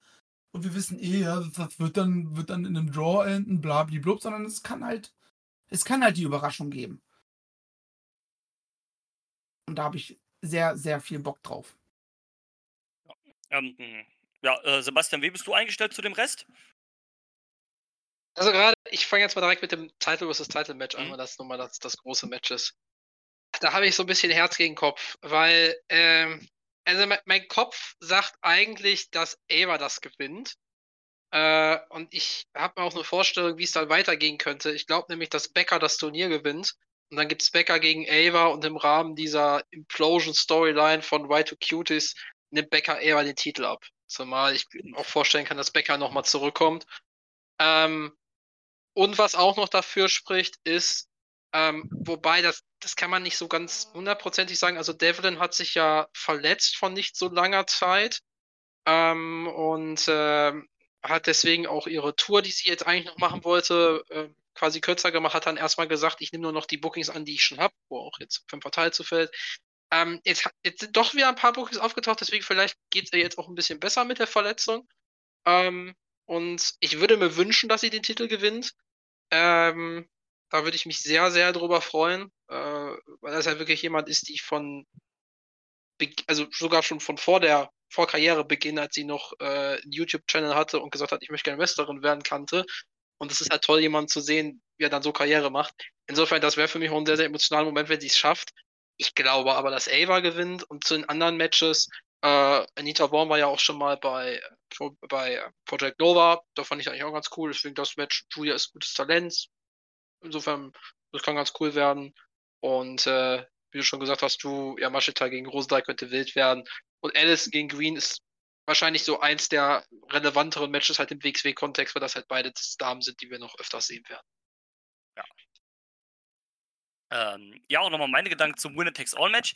und wir wissen eh, ja, das wird dann, wird dann in einem Draw enden, blablablub, sondern es kann halt, es kann halt die Überraschung geben. Und da habe ich sehr, sehr viel Bock drauf. Ähm, Ja, äh, Sebastian, wie bist du eingestellt zu dem Rest? Also gerade, ich fange jetzt mal direkt mit dem Title vs. Title Match an, Mhm. weil das nun mal das, das große Match ist. Da habe ich so ein bisschen Herz gegen Kopf, weil, ähm, also mein, Kopf sagt eigentlich, dass Ava das gewinnt. Äh, und ich habe auch eine Vorstellung, wie es dann weitergehen könnte. Ich glaube nämlich, dass Becker das Turnier gewinnt. Und dann gibt es Becker gegen Ava und im Rahmen dieser Implosion-Storyline von Y2Cuties nimmt Becker Ava den Titel ab. Zumal ich auch vorstellen kann, dass Becker nochmal zurückkommt. Ähm, und was auch noch dafür spricht, ist, ähm, wobei das, das kann man nicht so ganz hundertprozentig sagen. Also Devlin hat sich ja verletzt von nicht so langer Zeit ähm, und ähm, hat deswegen auch ihre Tour, die sie jetzt eigentlich noch machen wollte, äh, quasi kürzer gemacht, hat dann erstmal gesagt, ich nehme nur noch die Bookings an, die ich schon habe, wo auch jetzt fünf Verteil zufällt. Ähm, jetzt, jetzt sind doch wieder ein paar Bookings aufgetaucht, deswegen vielleicht geht es ihr jetzt auch ein bisschen besser mit der Verletzung. Ähm, und ich würde mir wünschen, dass sie den Titel gewinnt. Ähm, da würde ich mich sehr, sehr drüber freuen, äh, weil das ja wirklich jemand ist, die ich von, also sogar schon von vor der vor Karrierebeginn, als sie noch äh, einen YouTube-Channel hatte und gesagt hat, ich möchte gerne Wrestlerin werden, kannte. Und es ist halt toll, jemanden zu sehen, wie er dann so Karriere macht. Insofern, das wäre für mich auch ein sehr, sehr emotionaler Moment, wenn sie es schafft. Ich glaube aber, dass Ava gewinnt und zu den anderen Matches, äh, Anita Born war ja auch schon mal bei, Pro- bei äh, Project Nova, da fand ich eigentlich auch ganz cool, deswegen das Match, Julia ist gutes Talent, insofern, das kann ganz cool werden und äh, wie du schon gesagt hast, du, ja, Machita gegen Rosenthal könnte wild werden und Alice gegen Green ist wahrscheinlich so eins der relevanteren Matches halt im WXW-Kontext, weil das halt beide Damen sind, die wir noch öfters sehen werden. Ähm, ja, auch nochmal meine Gedanken zum Winner-Takes-All-Match.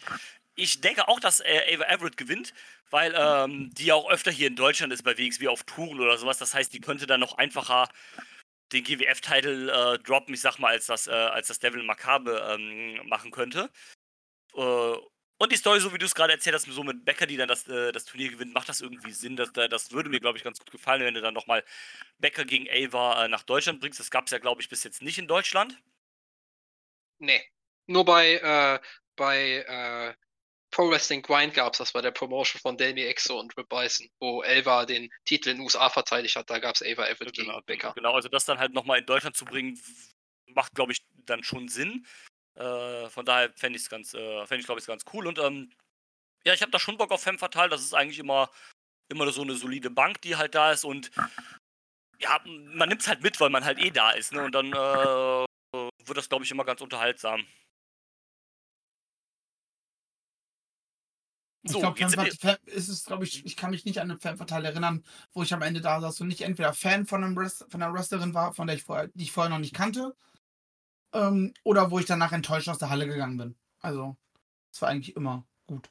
Ich denke auch, dass äh, Ava Everett gewinnt, weil ähm, die ja auch öfter hier in Deutschland ist bei WXW auf Touren oder sowas. Das heißt, die könnte dann noch einfacher den GWF-Titel äh, droppen, ich sag mal, als das, äh, als das Devil Macabre ähm, machen könnte. Äh, und die Story, so wie du es gerade erzählt hast, so mit Becker, die dann das, äh, das Turnier gewinnt, macht das irgendwie Sinn. Das, das würde mir, glaube ich, ganz gut gefallen, wenn du dann nochmal Becker gegen Ava äh, nach Deutschland bringst. Das gab es ja, glaube ich, bis jetzt nicht in Deutschland. Nee. Nur bei, äh, bei Pro Wrestling Grind gab es, das war der Promotion von Delmi Exo und Rip Bison, wo Elva den Titel in den USA verteidigt hat. Da gab es Ava Everett Genau, gegen Becker. genau, also das dann halt nochmal in Deutschland zu bringen, macht, glaube ich, dann schon Sinn. Äh, von daher fände ich es ganz, äh, fände ich, glaube ich, ganz cool. Und ähm, ja, ich habe da schon Bock auf Femme Fatale. Das ist eigentlich immer, immer so eine solide Bank, die halt da ist. Und ja, man nimmt es halt mit, weil man halt eh da ist. Ne? Und dann äh, wird das, glaube ich, immer ganz unterhaltsam. Ich So, glaube, sind wir- ist es, glaube ich, ich kann mich nicht an einen Fanverteil erinnern, wo ich am Ende da saß und nicht entweder Fan von, einem Wrest von einer Wrestlerin war, von der ich vorher, die ich vorher noch nicht kannte, ähm, oder wo ich danach enttäuscht aus der Halle gegangen bin. Also, es war eigentlich immer gut.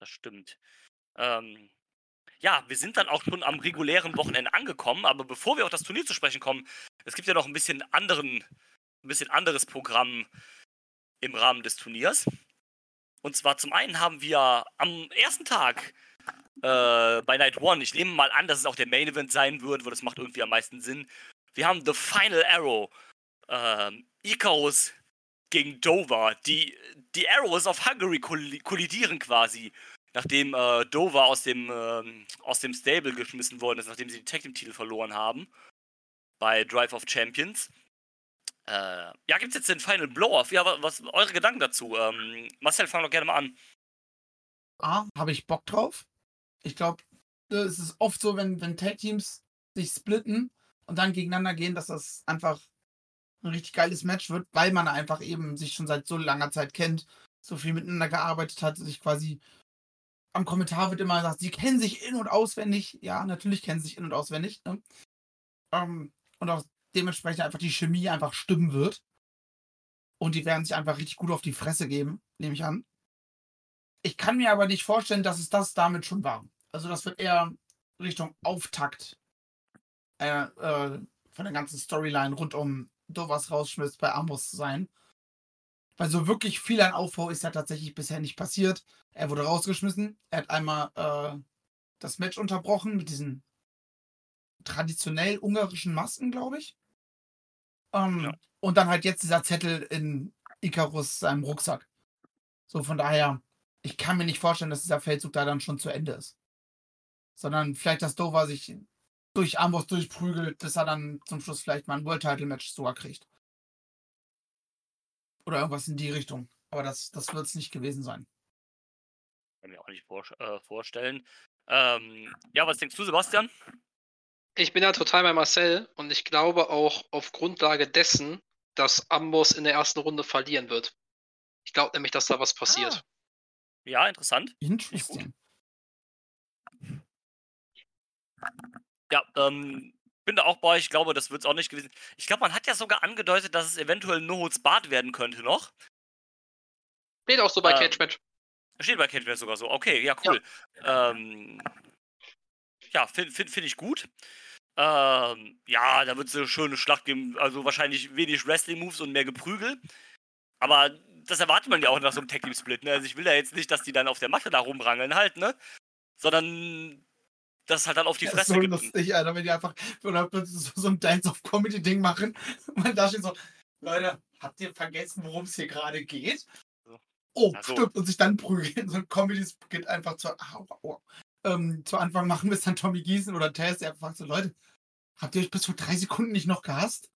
Das stimmt. Ähm, ja, wir sind dann auch schon am regulären Wochenende angekommen, aber bevor wir auf das Turnier zu sprechen kommen, es gibt ja noch ein bisschen anderen, ein bisschen anderes Programm im Rahmen des Turniers. Und zwar zum einen haben wir am ersten Tag äh, bei Night One, ich nehme mal an, dass es auch der Main Event sein wird, weil das macht irgendwie am meisten Sinn. Wir haben The Final Arrow. Ähm, Icarus gegen Dover. Die, die Arrows of Hungary kolli- kollidieren quasi, nachdem äh, Dover aus dem, ähm, aus dem Stable geschmissen worden ist, nachdem sie den Tag Team Titel verloren haben. Bei Drive of Champions. Äh, ja, gibt es jetzt den Final Blow-Off? Ja, wa- was eure Gedanken dazu? Ähm, Marcel, fang doch gerne mal an. A, habe ich Bock drauf. Ich glaube, es ist oft so, wenn, wenn Tag-Teams sich splitten und dann gegeneinander gehen, dass das einfach ein richtig geiles Match wird, weil man einfach eben sich schon seit so langer Zeit kennt, so viel miteinander gearbeitet hat, sich quasi am Kommentar wird immer gesagt, sie kennen sich in- und auswendig. Ja, natürlich kennen sie sich in- und auswendig. Ne? Ähm, und auch dementsprechend einfach die Chemie einfach stimmen wird. Und die werden sich einfach richtig gut auf die Fresse geben, nehme ich an. Ich kann mir aber nicht vorstellen, dass es das damit schon war. Also das wird eher Richtung Auftakt äh, äh, von der ganzen Storyline rund um Dovas rausschmiss bei Amos sein. Weil so wirklich viel an Aufbau ist ja tatsächlich bisher nicht passiert. Er wurde rausgeschmissen. Er hat einmal äh, das Match unterbrochen mit diesen traditionell ungarischen Masken, glaube ich. Ähm, Ja. Und dann halt jetzt dieser Zettel in Icarus seinem Rucksack. So von daher, ich kann mir nicht vorstellen, dass dieser Feldzug da dann schon zu Ende ist. sondern vielleicht, dass Dover sich durch Amboss durchprügelt, bis er dann zum Schluss vielleicht mal ein World Title Match sogar kriegt. Oder irgendwas in die Richtung. Aber das, das wird es nicht gewesen sein. Kann mir auch nicht vor, äh, vorstellen. Ähm, ja, was denkst du, Sebastian? Ich bin ja total bei Marcel und ich glaube auch auf Grundlage dessen, dass Amboss in der ersten Runde verlieren wird. Ich glaube nämlich, dass da was passiert. Ah. Ja, interessant. Interesting. Ja, ähm, bin da auch bei euch. Ich glaube, das wird es auch nicht gewesen. Ich glaube, man hat ja sogar angedeutet, dass es eventuell Nohots Bart werden könnte noch. Steht auch so bei Ähm, Cage Match. Steht bei Cage sogar so. Okay, ja, cool. Ja, ähm, ja finde find, find ich gut. Ähm, ja, da wird es eine schöne Schlacht geben. Also wahrscheinlich wenig Wrestling-Moves und mehr Geprügel. Aber das erwartet man ja auch nach so einem Tag-Team-Split. Ne? Also ich will ja jetzt nicht, dass die dann auf der Matte da rumrangeln halt, ne? Sondern dass es halt dann auf die Das Fresse ist so gibt. lustig, Alter, wenn die einfach so, so ein Dance-of-Comedy-Ding machen. Und man da steht so, Leute, habt ihr vergessen, worum es hier gerade geht? Oh, so. stimmt. Und sich dann prügeln. So ein Comedy-Skit einfach zu, au, au. Ähm, zu Anfang machen, bis dann Tommy Gießen oder Tess, der einfach fragt so, Leute, habt ihr euch bis vor drei Sekunden nicht noch gehasst?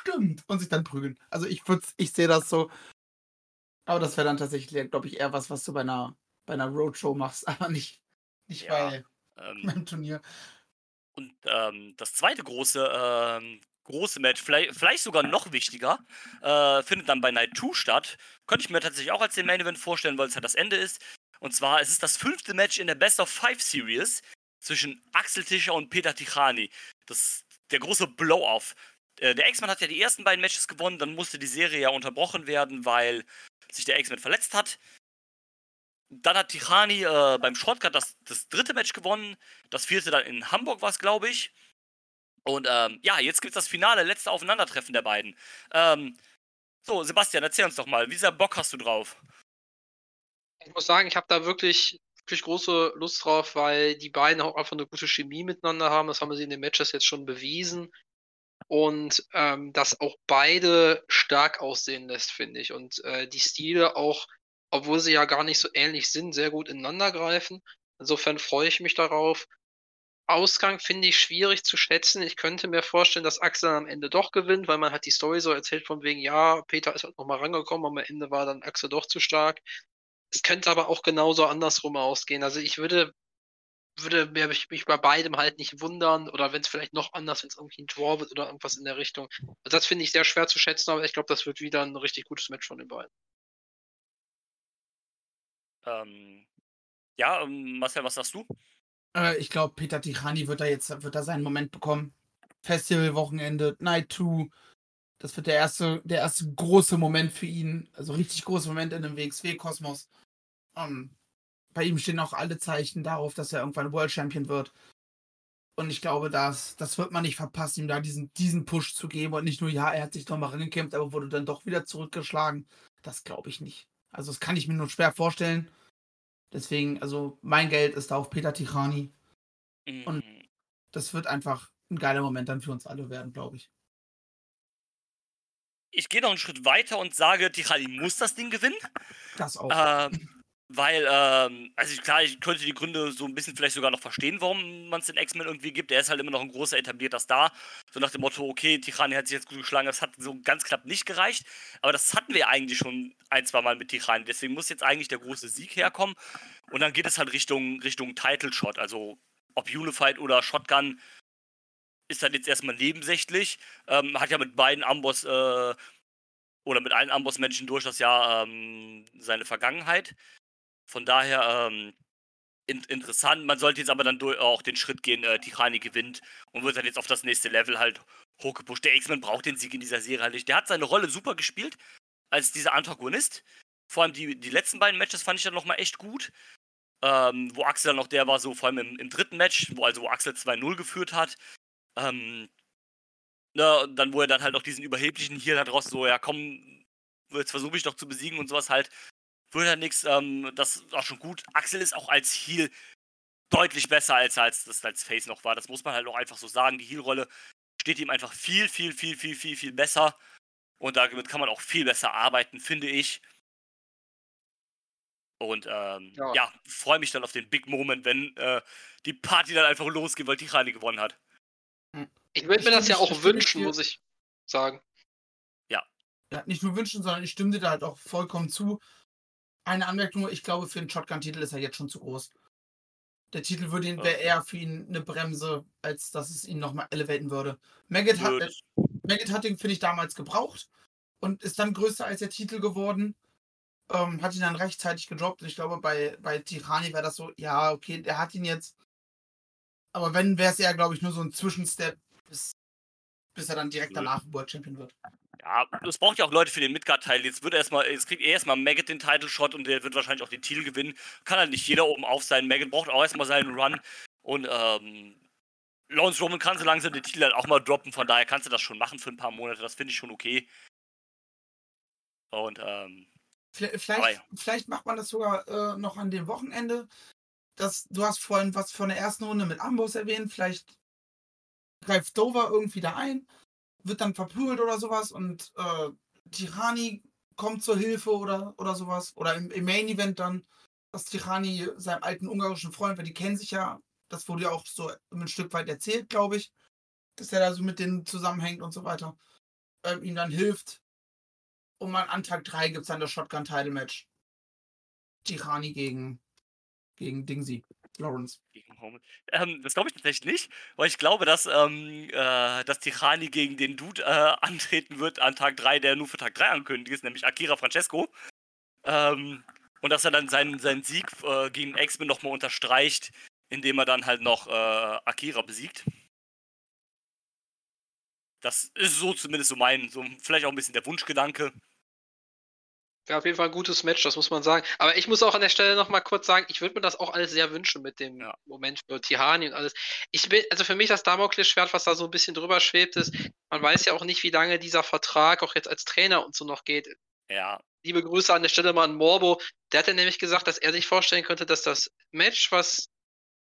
Stimmt. Und sich dann prügeln. Also ich würd's, ich sehe das so. Aber das wäre dann tatsächlich, glaube ich, eher was, was du bei einer, bei einer Roadshow machst, aber nicht, nicht Ja. bei Ähm, beim Turnier. Und ähm, das zweite große, ähm, große Match, vielleicht, vielleicht sogar noch wichtiger, äh, findet dann bei Night 2 statt. Könnte ich mir tatsächlich auch als den Main Event vorstellen, weil es halt das Ende ist. Und zwar, es ist das fünfte Match in der Best of Five Series zwischen Axel Tischer und Peter Tichani. Das der große Blow-Off. Äh, der X-Man hat ja die ersten beiden Matches gewonnen, dann musste die Serie ja unterbrochen werden, weil sich der X-Man verletzt hat. Dann hat Tichani äh, beim Shortcut das, das dritte Match gewonnen. Das vierte dann in Hamburg war es, glaube ich. Und ähm, ja, jetzt gibt es das Finale, letzte Aufeinandertreffen der beiden. Ähm, so, Sebastian, erzähl uns doch mal, wie sehr Bock hast du drauf? Ich muss sagen, ich habe da wirklich, wirklich große Lust drauf, weil die beiden auch einfach eine gute Chemie miteinander haben. Das haben sie in den Matches jetzt schon bewiesen. Und ähm, das auch beide stark aussehen lässt, finde ich. Und äh, die Stile auch, obwohl sie ja gar nicht so ähnlich sind, sehr gut ineinander greifen. Insofern freue ich mich darauf. Ausgang finde ich schwierig zu schätzen. Ich könnte mir vorstellen, dass Axel am Ende doch gewinnt, weil man hat die Story so erzählt von wegen, ja, Peter ist halt nochmal rangekommen, aber am Ende war dann Axel doch zu stark. Es könnte aber auch genauso andersrum ausgehen. Also ich würde, würde mir- mich, mich bei beidem halt nicht wundern oder wenn es vielleicht noch anders, wenn es irgendwie ein Draw wird oder irgendwas in der Richtung. Also das finde ich sehr schwer zu schätzen, aber ich glaube, das wird wieder ein richtig gutes Match von den beiden. Ähm, ja, ähm, Marcel, was sagst du? Äh, ich glaube, Peter Tichani wird da jetzt wird da seinen Moment bekommen. Festivalwochenende, Night 2. Das wird der erste, der erste große Moment für ihn. Also richtig große Moment in dem WXW-Kosmos. Ähm, bei ihm stehen auch alle Zeichen darauf, dass er irgendwann World Champion wird. Und ich glaube, das, das wird man nicht verpassen, ihm da diesen, diesen Push zu geben. Und nicht nur, ja, er hat sich nochmal rangekämpft, aber wurde dann doch wieder zurückgeschlagen. Das glaube ich nicht. Also, das kann ich mir nur schwer vorstellen. Deswegen, also, mein Geld ist da auf Peter Tichani. Und- Mhm. Das wird einfach ein geiler Moment dann für uns alle werden, glaube ich. Ich gehe noch einen Schritt weiter und sage, Tichani muss das Ding gewinnen. Das auch. Ähm, weil, ähm, also klar, ich könnte die Gründe so ein bisschen vielleicht sogar noch verstehen, warum man es den X-Men irgendwie gibt. Er ist halt immer noch ein großer etablierter Star. So nach dem Motto, okay, Tichani hat sich jetzt gut geschlagen, das hat so ganz knapp nicht gereicht. Aber das hatten wir eigentlich schon ein, zwei Mal mit Tichani. Deswegen muss jetzt eigentlich der große Sieg herkommen. Und dann geht es halt Richtung, Richtung Title Shot. Also ob Unified oder Shotgun ist dann jetzt erstmal nebensächlich. Ähm, hat ja mit beiden Amboss äh, oder mit allen Amboss-Menschen durch das Jahr ähm, seine Vergangenheit. Von daher ähm, in, interessant. Man sollte jetzt aber dann auch den Schritt gehen, äh, Tichani gewinnt und wird dann jetzt auf das nächste Level halt hochgepusht. Der X-Men braucht den Sieg in dieser Serie halt nicht. Der hat seine Rolle super gespielt als dieser Antagonist. Vor allem die, die letzten beiden Matches fand ich dann nochmal echt gut. Ähm, wo Axel dann noch der war, so vor allem im, im dritten Match, wo also wo Axel 2-0 geführt hat. Ähm, na, dann, wo er dann halt auch diesen überheblichen hier hat raus, so, ja komm, jetzt versuche ich doch zu besiegen und sowas halt. Wird halt nichts, ähm, das ist auch schon gut. Axel ist auch als Heal deutlich besser, als, als das als Face noch war. Das muss man halt auch einfach so sagen. Die Heal-Rolle steht ihm einfach viel, viel, viel, viel, viel, viel besser. Und damit kann man auch viel besser arbeiten, finde ich. Und ähm, Ja. ja, freue mich dann auf den Big Moment, wenn äh, die Party dann einfach losgeht, weil Tirani gewonnen hat. Ich würde mir das ja auch wünschen, muss ich sagen. Ja, nicht nur wünschen, sondern ich stimme dir da halt auch vollkommen zu. Eine Anmerkung, nur, ich glaube, für den Shotgun-Titel ist er jetzt schon zu groß. Der Titel würde ihn, wäre eher für ihn eine Bremse, als dass es ihn nochmal elevaten würde. Maggot hat, äh, Maggot hat den, finde ich, damals gebraucht und ist dann größer als der Titel geworden. Ähm, hat ihn dann rechtzeitig gedroppt. Und ich glaube, bei, bei Tirani wäre das so, ja, okay, der hat ihn jetzt. Aber wenn, wäre es eher, glaube ich, nur so ein Zwischenstep, bis, bis er dann direkt Nö. danach World Champion wird. Ja, es braucht ja auch Leute für den Midgard-Teil. Jetzt wird erstmal, jetzt kriegt er erstmal Maggot den Title-Shot und der wird wahrscheinlich auch den Titel gewinnen. Kann halt nicht jeder oben auf sein. Maggot braucht auch erstmal seinen Run. Und ähm, Lawrence Roman kann so langsam den Titel halt auch mal droppen. Von daher kannst du das schon machen für ein paar Monate. Das finde ich schon okay. Und ähm, Vielleicht, vielleicht, ja. vielleicht macht man das sogar äh, noch an dem Wochenende. Das, du hast vorhin was von der ersten Runde mit Amboss erwähnt. Vielleicht greift Dover irgendwie da ein, wird dann verprügelt oder sowas und äh, Tirani kommt zur Hilfe oder, oder sowas. Oder im, im Main Event dann, dass Tirani seinem alten ungarischen Freund, weil die kennen sich ja, das wurde ja auch so ein Stück weit erzählt, glaube ich, dass er da so mit denen zusammenhängt und so weiter, ähm, ihm dann hilft. Und an, an Tag 3 gibt es dann das Shotgun-Title-Match. Tirani gegen, gegen Dingsy. Lawrence. Roman. Ähm, das glaube ich tatsächlich nicht, weil ich glaube, dass, ähm, äh, dass Tirani gegen den Dude äh, antreten wird an Tag 3, der nur für Tag 3 ankündigt ist, nämlich Akira Francesco. Ähm, und dass er dann seinen, seinen Sieg äh, gegen X-Men nochmal unterstreicht, indem er dann halt noch äh, Akira besiegt. Das ist so zumindest so mein, so vielleicht auch ein bisschen der Wunschgedanke. Wäre auf jeden Fall ein gutes Match, das muss man sagen. Aber ich muss auch an der Stelle noch mal kurz sagen, ich würde mir das auch alles sehr wünschen mit dem Ja. Moment für Tihani und alles. Ich bin, also für mich das Damoklesschwert, was da so ein bisschen drüber schwebt, ist, man weiß ja auch nicht, wie lange dieser Vertrag auch jetzt als Trainer und so noch geht. Ja, Liebe Grüße an der Stelle mal an Morbo. Der hat ja nämlich gesagt, dass er sich vorstellen könnte, dass das Match, was,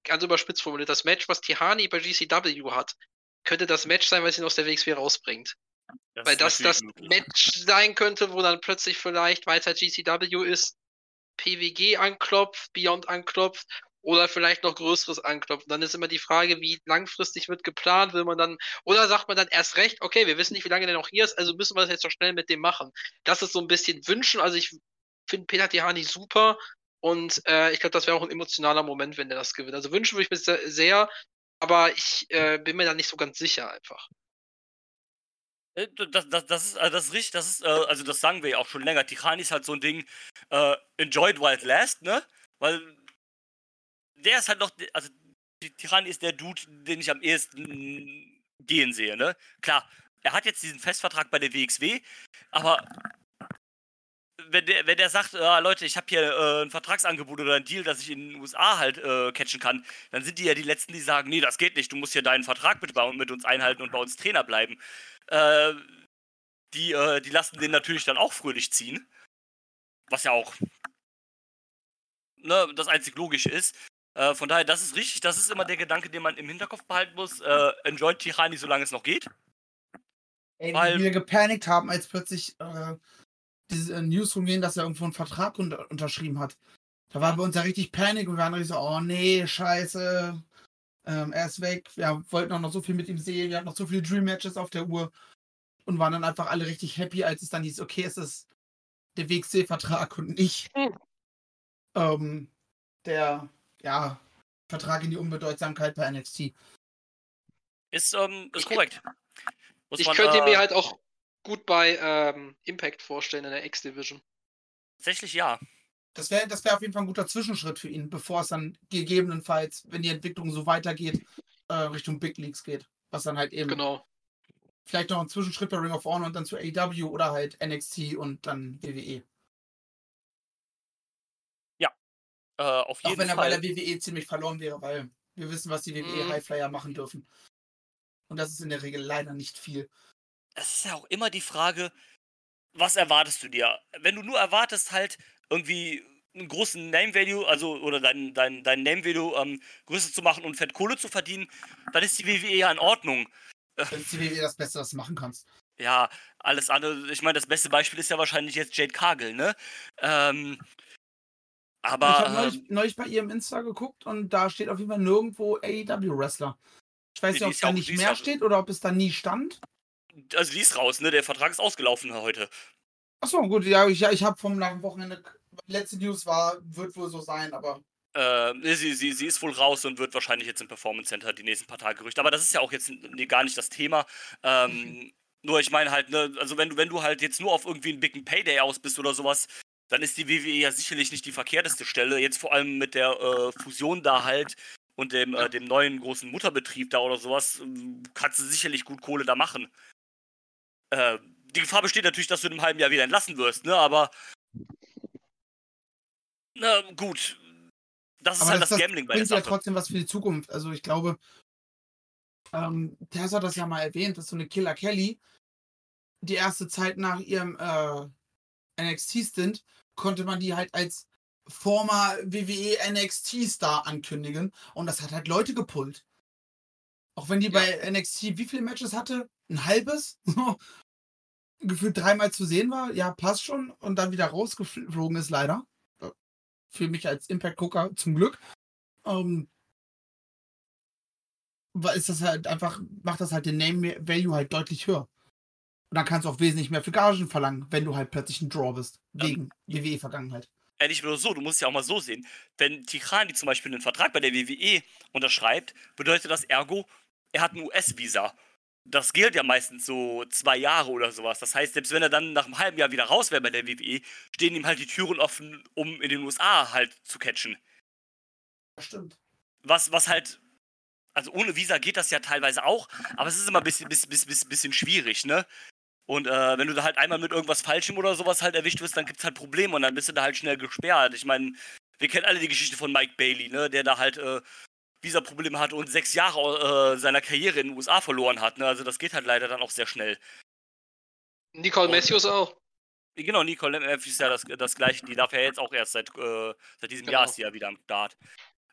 ganz überspitzt formuliert, das Match, was Tihani bei GCW hat, könnte das Match sein, was ihn aus der WXW rausbringt. Das Weil das das möglich. Match sein könnte, wo dann plötzlich vielleicht, weil es halt GCW ist, PWG anklopft, Beyond anklopft oder vielleicht noch Größeres anklopft. Und dann ist immer die Frage, wie langfristig wird geplant, will man dann, oder sagt man dann erst recht, okay, wir wissen nicht, wie lange der noch hier ist, also müssen wir das jetzt doch schnell mit dem machen. Das ist so ein bisschen wünschen. Also ich finde Peter Tihani super und äh, ich glaube, das wäre auch ein emotionaler Moment, wenn der das gewinnt. Also wünschen würde ich mir sehr, sehr aber ich äh, bin mir da nicht so ganz sicher einfach. Äh, Das, das, das, ist, äh, das ist richtig, das ist, äh, also das sagen wir ja auch schon länger. Tirani ist halt so ein Ding, äh, enjoyed while it last, ne? Weil der ist halt noch, also Tirani ist der Dude, den ich am ehesten gehen sehe, ne? Klar, er hat jetzt diesen Festvertrag bei der WXW, aber wenn der, wenn der sagt, äh, Leute, ich habe hier äh, ein Vertragsangebot oder ein Deal, dass ich in den USA halt äh, catchen kann, dann sind die ja die Letzten, die sagen, nee, das geht nicht, du musst hier deinen Vertrag mit, mit uns einhalten und bei uns Trainer bleiben. Äh, die, äh, die lassen den natürlich dann auch fröhlich ziehen. Was ja auch ne, das einzig Logische ist. Äh, von daher, das ist richtig, das ist immer der Gedanke, den man im Hinterkopf behalten muss. Äh, enjoy Tirani, solange es noch geht. Ey, Weil- wir gepanikt haben, als plötzlich äh, diese äh, News rumgehen, dass er irgendwo einen Vertrag unter unterschrieben hat. Da war bei uns ja richtig Panik und wir waren richtig so, oh nee, scheiße. Ähm, er ist weg. Wir wollten auch noch so viel mit ihm sehen. Wir hatten noch so viele Dream Matches auf der Uhr. Und waren dann einfach alle richtig happy, als es dann hieß, okay, es ist der WXC-Vertrag und nicht Hm. ähm, der, ja, Vertrag in die Unbedeutsamkeit bei NXT. Ist, ähm, ist korrekt. Muss Ich man, könnte äh, mir halt auch gut bei ähm, Impact vorstellen in der X-Division. Tatsächlich ja. Das wäre das wär auf jeden Fall ein guter Zwischenschritt für ihn, bevor es dann gegebenenfalls, wenn die Entwicklung so weitergeht, äh, Richtung Big Leagues geht. Was dann halt eben Genau. vielleicht noch ein Zwischenschritt bei Ring of Honor und dann zu AEW oder halt NXT und dann WWE. Äh, auf Auch jeden wenn er bei Fall. der WWE ziemlich verloren wäre, weil wir wissen, was die WWE Mhm. Highflyer machen dürfen. Und das ist in der Regel leider nicht viel. es ist ja auch immer die Frage, was erwartest du dir? Wenn du nur erwartest, halt irgendwie einen großen Name-Value, also oder dein, dein, dein Name-Value ähm, größer zu machen und fett Kohle zu verdienen, dann ist die WWE ja in Ordnung. Das ist die WWE das Beste, was du machen kannst. Ja, alles andere, ich meine, das beste Beispiel ist ja wahrscheinlich jetzt Jade Cargill, ne? Ähm, Aber. ich habe ähm, neulich, neulich bei ihrem Insta geguckt und da steht auf jeden Fall nirgendwo AEW-Wrestler. Ich weiß nicht, ob es da nicht mehr steht oder ob es da nie stand. also die ist raus, ne? Der Vertrag ist ausgelaufen heute. Achso, gut, ja, ich, ja, ich habe vom dem Wochenende. Letzte News war, wird wohl so sein, aber Äh, sie, sie, sie ist wohl raus und wird wahrscheinlich jetzt im Performance Center die nächsten paar Tage gerücht. Aber das ist ja auch jetzt nee, gar nicht das Thema. Ähm, nur ich meine halt, ne, also wenn du, wenn du halt jetzt nur auf irgendwie einen Big Payday aus bist oder sowas, dann ist die WWE ja sicherlich nicht die verkehrteste Stelle. Jetzt vor allem mit der äh, Fusion da halt und dem, äh, dem neuen großen Mutterbetrieb da oder sowas, ähm, kannst du sicherlich gut Kohle da machen. Äh, die Gefahr besteht natürlich, dass du in einem halben Jahr wieder entlassen wirst, ne? Aber na gut. Das ist Aber halt das- das, Gambling bei der bringt ja Sache. trotzdem was für die Zukunft. Also ich glaube, ähm, Tess hat das ja mal erwähnt, dass so eine Killer Kelly die erste Zeit nach ihrem äh, NXT-Stint konnte man die halt als former WWE NXT-Star ankündigen und das hat halt Leute gepullt. Auch wenn die Ja. bei NXT wie viele Matches hatte? Ein halbes? Gefühlt dreimal zu sehen war, ja, passt schon und dann wieder rausgeflogen ist, leider. Für mich als Impact-Gucker zum Glück. Ähm, weil ist das halt einfach, macht das halt den Name-Value halt deutlich höher. Und dann kannst du auch wesentlich mehr für Gagen verlangen, wenn du halt plötzlich ein Draw bist. Wegen WWE-Vergangenheit. Ja, nicht nur so, du musst ja auch mal so sehen. Wenn Tichani zum Beispiel einen Vertrag bei der WWE unterschreibt, bedeutet das ergo, er hat ein US-Visa. Das gilt ja meistens so zwei Jahre oder sowas. Das heißt, selbst wenn er dann nach einem halben Jahr wieder raus wäre bei der WWE, stehen ihm halt die Türen offen, um in den USA halt zu catchen. Das stimmt. Was, was halt, also ohne Visa geht das ja teilweise auch, aber es ist immer ein bisschen, bisschen, bisschen, bisschen schwierig, ne? Und äh, wenn du da halt einmal mit irgendwas Falschem oder sowas halt erwischt wirst, dann gibt's halt Probleme und dann bist du da halt schnell gesperrt. Ich meine, wir kennen alle die Geschichte von Mike Bailey, ne? Der da halt äh, Visa-Probleme hatte und sechs Jahre äh, seiner Karriere in den USA verloren hat, ne? Also das geht halt leider dann auch sehr schnell. Nicole Und- Matthews auch. Genau, Nicole MF ist ja das, das gleiche. Die darf ja jetzt auch erst seit, äh, seit diesem Jahr Genau. ist sie ja wieder am Start.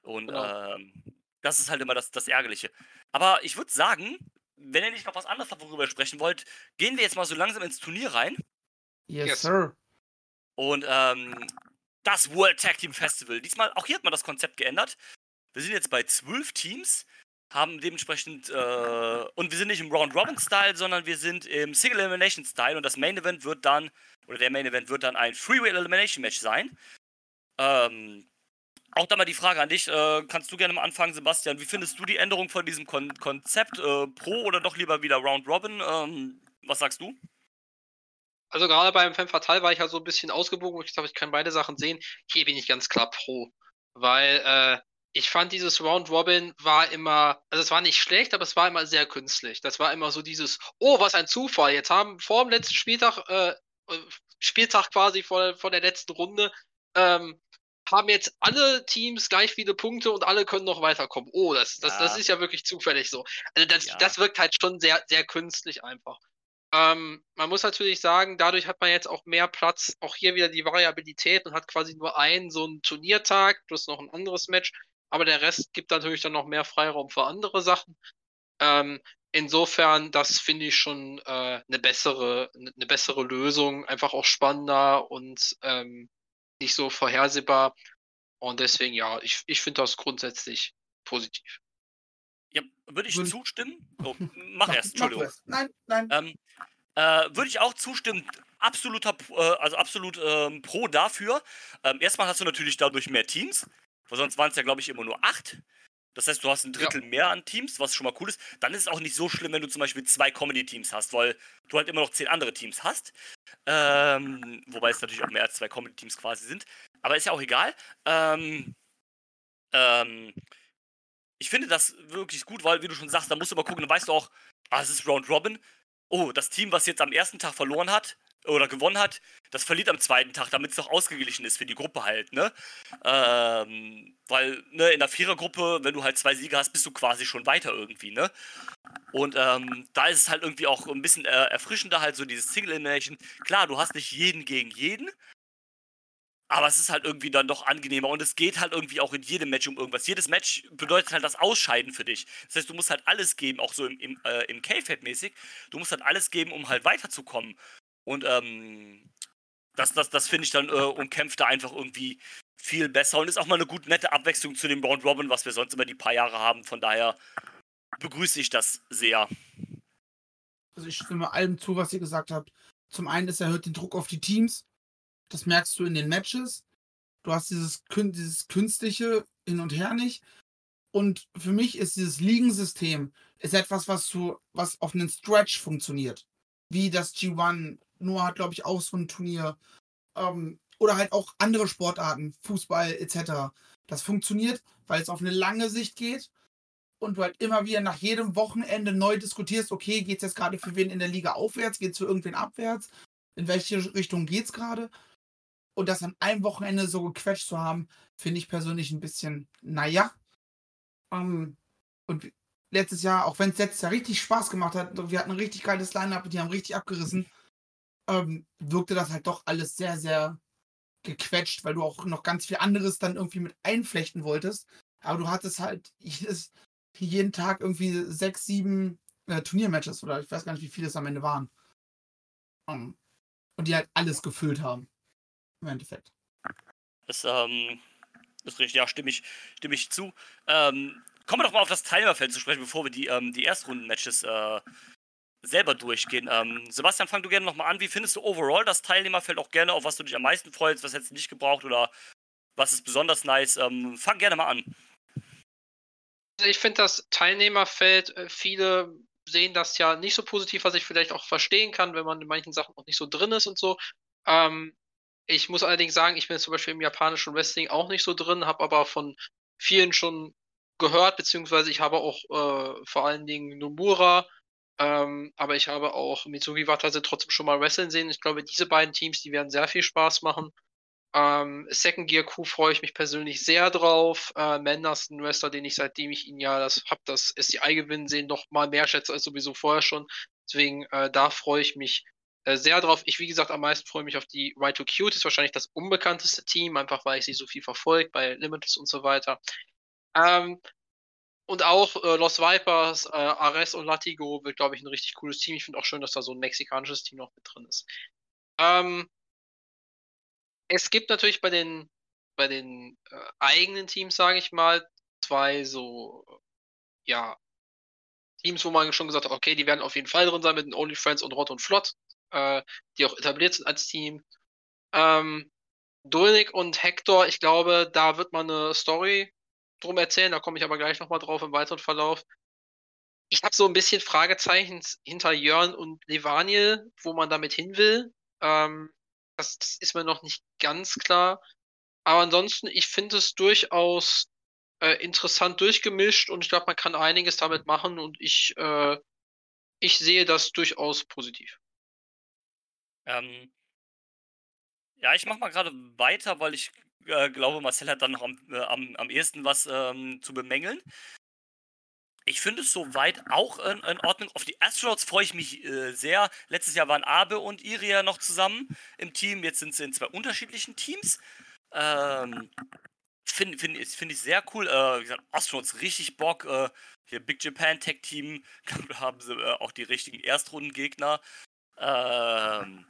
Und Genau. ähm, das ist halt immer das, das Ärgerliche. Aber ich würde sagen, wenn ihr nicht noch was anderes habt, worüber ihr sprechen wollt, gehen wir jetzt mal so langsam ins Turnier rein. Yes, Yes. sir. Und ähm, das World Tag Team Festival. Diesmal, auch hier hat man das Konzept geändert. Wir sind jetzt bei zwölf Teams, haben dementsprechend, äh, und wir sind nicht im Round-Robin-Style, sondern wir sind im Single-Elimination-Style und das Main-Event wird dann, oder der Main-Event wird dann ein Freeway-Elimination-Match sein. Ähm, auch da mal die Frage an dich, äh, kannst du gerne mal anfangen, Sebastian, wie findest du die Änderung von diesem Kon Konzept? Äh, pro oder doch lieber wieder Round-Robin? Ähm, was sagst du? Also gerade beim Femme Fatale war ich halt so ein bisschen ausgewogen, wo ich glaube, ich kann beide Sachen sehen. Hier bin ich ganz klar pro. Weil äh, ich fand dieses Round Robin war immer, also es war nicht schlecht, aber es war immer sehr künstlich. Das war immer so dieses, oh, was ein Zufall. Jetzt haben vor dem letzten Spieltag, äh, äh, Spieltag quasi vor, vor der letzten Runde, ähm, haben jetzt alle Teams gleich viele Punkte und alle können noch weiterkommen. Oh, das, das, das Ja. ist ja wirklich zufällig so. Also das, Ja. das wirkt halt schon sehr, sehr künstlich einfach. Ähm, man muss natürlich sagen, dadurch hat man jetzt auch mehr Platz, auch hier wieder die Variabilität und hat quasi nur einen so einen Turniertag plus noch ein anderes Match, aber der Rest gibt natürlich dann noch mehr Freiraum für andere Sachen. Ähm, insofern, das finde ich schon äh, eine bessere, eine bessere Lösung, einfach auch spannender und ähm, nicht so vorhersehbar. Und deswegen, ja, ich, ich finde das grundsätzlich positiv. Ja, würde ich zustimmen? Oh, mach erst, Entschuldigung. Nein, nein. Ähm, äh, würde ich auch zustimmen. Absoluter, äh, also absolut ähm, pro dafür. Ähm, erstmal hast du natürlich dadurch mehr Teams, weil sonst waren es ja, glaube ich, immer nur acht. Das heißt, du hast ein Drittel mehr an Teams, was schon mal cool ist. Dann ist es auch nicht so schlimm, wenn du zum Beispiel zwei Comedy-Teams hast, weil du halt immer noch zehn andere Teams hast. Ähm, wobei es natürlich auch mehr als zwei Comedy-Teams quasi sind. Aber ist ja auch egal. Ähm, ähm, ich finde das wirklich gut, weil, wie du schon sagst, da musst du mal gucken, dann weißt du auch, ah, es ist Round Robin. Oh, das Team, was jetzt am ersten Tag verloren hat oder gewonnen hat, das verliert am zweiten Tag, damit es doch ausgeglichen ist für die Gruppe halt, ne? Ähm, weil, ne, in der Vierergruppe, wenn du halt zwei Siege hast, bist du quasi schon weiter irgendwie, ne? Und ähm, da ist es halt irgendwie auch ein bisschen äh, erfrischender, halt so dieses Single Elimination. Klar, du hast nicht jeden gegen jeden, aber es ist halt irgendwie dann doch angenehmer und es geht halt irgendwie auch in jedem Match um irgendwas. Jedes Match bedeutet halt das Ausscheiden für dich. Das heißt, du musst halt alles geben, auch so im, im, äh, im K-Fab mäßig. Du musst halt alles geben, um halt weiterzukommen. Und ähm, das, das, das finde ich dann äh, umkämpft da einfach irgendwie viel besser und ist auch mal eine gut nette Abwechslung zu dem Round Robin, was wir sonst immer die paar Jahre haben. Von daher begrüße ich das sehr. Also ich stimme allem zu, was ihr gesagt habt. Zum einen, es erhöht den Druck auf die Teams. Das merkst du in den Matches. Du hast dieses, dieses künstliche Hin und Her nicht. Und für mich ist dieses Ligensystem ist etwas, was, zu, was auf einen Stretch funktioniert. Wie das G1. Noah hat, glaube ich, auch so ein Turnier. Ähm, oder halt auch andere Sportarten, Fußball etc. Das funktioniert, weil es auf eine lange Sicht geht und du halt immer wieder nach jedem Wochenende neu diskutierst, okay, geht es jetzt gerade für wen in der Liga aufwärts, geht es für irgendwen abwärts, in welche Richtung geht es gerade? Und das an einem Wochenende so gequetscht zu haben, finde ich persönlich ein bisschen, naja. Ähm, und letztes Jahr, auch wenn es letztes Jahr richtig Spaß gemacht hat, wir hatten ein richtig geiles Line-Up und die haben richtig abgerissen, ähm, wirkte das halt doch alles sehr, sehr gequetscht, weil du auch noch ganz viel anderes dann irgendwie mit einflechten wolltest. Aber du hattest halt jedes, jeden Tag irgendwie sechs, sieben äh, Turniermatches oder ich weiß gar nicht, wie viele es am Ende waren. Um, ähm, und die halt alles gefüllt haben. Im Endeffekt. Das ähm, ist richtig, ja, stimme ich, stimme ich zu. Ähm, kommen wir doch mal auf das Teilnehmerfeld zu sprechen, bevor wir die, ähm, die Erstrunden-Matches äh, selber durchgehen. Ähm, Sebastian, fang du gerne nochmal an. Wie findest du overall das Teilnehmerfeld auch gerne, auf was du dich am meisten freust, was hättest du nicht gebraucht oder was ist besonders nice? Ähm, fang gerne mal an. Also ich finde das Teilnehmerfeld, äh, viele sehen das ja nicht so positiv, was ich vielleicht auch verstehen kann, wenn man in manchen Sachen noch nicht so drin ist und so. Ähm, ich muss allerdings sagen, ich bin zum Beispiel im japanischen Wrestling auch nicht so drin, habe aber von vielen schon gehört, beziehungsweise ich habe auch äh, vor allen Dingen Nomura ähm, aber ich habe auch Mitsugi Watase trotzdem schon mal wresteln sehen. Ich glaube, diese beiden Teams, die werden sehr viel Spaß machen. Ähm, Second Gear Crew freue ich mich persönlich sehr drauf. Äh, Menders, ein Wrestler, den ich seitdem ich ihn ja das habe, das SCI gewinnen sehen, noch mal mehr schätze als sowieso vorher schon. Deswegen, äh, da freue ich mich äh, sehr drauf. Ich, wie gesagt, am meisten freue mich auf die Right to Cute. Ist wahrscheinlich das unbekannteste Team, einfach weil ich sie so viel verfolgt bei Limitless und so weiter. Ähm, und auch äh, Los Vipers, äh, Ares und Latigo wird, glaube ich, ein richtig cooles Team. Ich finde auch schön, dass da so ein mexikanisches Team noch mit drin ist. Ähm, es gibt natürlich bei den, bei den äh, eigenen Teams, sage ich mal, zwei so, ja, Teams, wo man schon gesagt hat, okay, die werden auf jeden Fall drin sein mit den Only Friends und Rot und Flott, äh, die auch etabliert sind als Team. Ähm, Dolnik und Hector, ich glaube, da wird man eine Story drum erzählen, da komme ich aber gleich nochmal drauf im weiteren Verlauf. Ich habe so ein bisschen Fragezeichen hinter Jörn und Levaniel, wo man damit hin will. Ähm, das, das, ist mir noch nicht ganz klar. Aber ansonsten, ich finde es durchaus äh, interessant durchgemischt und ich glaube, man kann einiges damit machen und ich, äh, ich sehe das durchaus positiv. Ähm, ja, ich mache mal gerade weiter, weil ich äh, glaube, Marcel hat dann noch am, äh, am, am ehesten was ähm, zu bemängeln. Ich finde es soweit auch in, in, Ordnung. Auf die Astronauts freue ich mich äh, sehr. Letztes Jahr waren Abe und Iria noch zusammen im Team. Jetzt sind sie in zwei unterschiedlichen Teams. Ähm, finde find, find ich sehr cool. Äh, wie gesagt, Astronauts richtig Bock. Äh, hier Big Japan Tech Team. Haben sie äh, auch die richtigen Erstrundengegner. Ähm,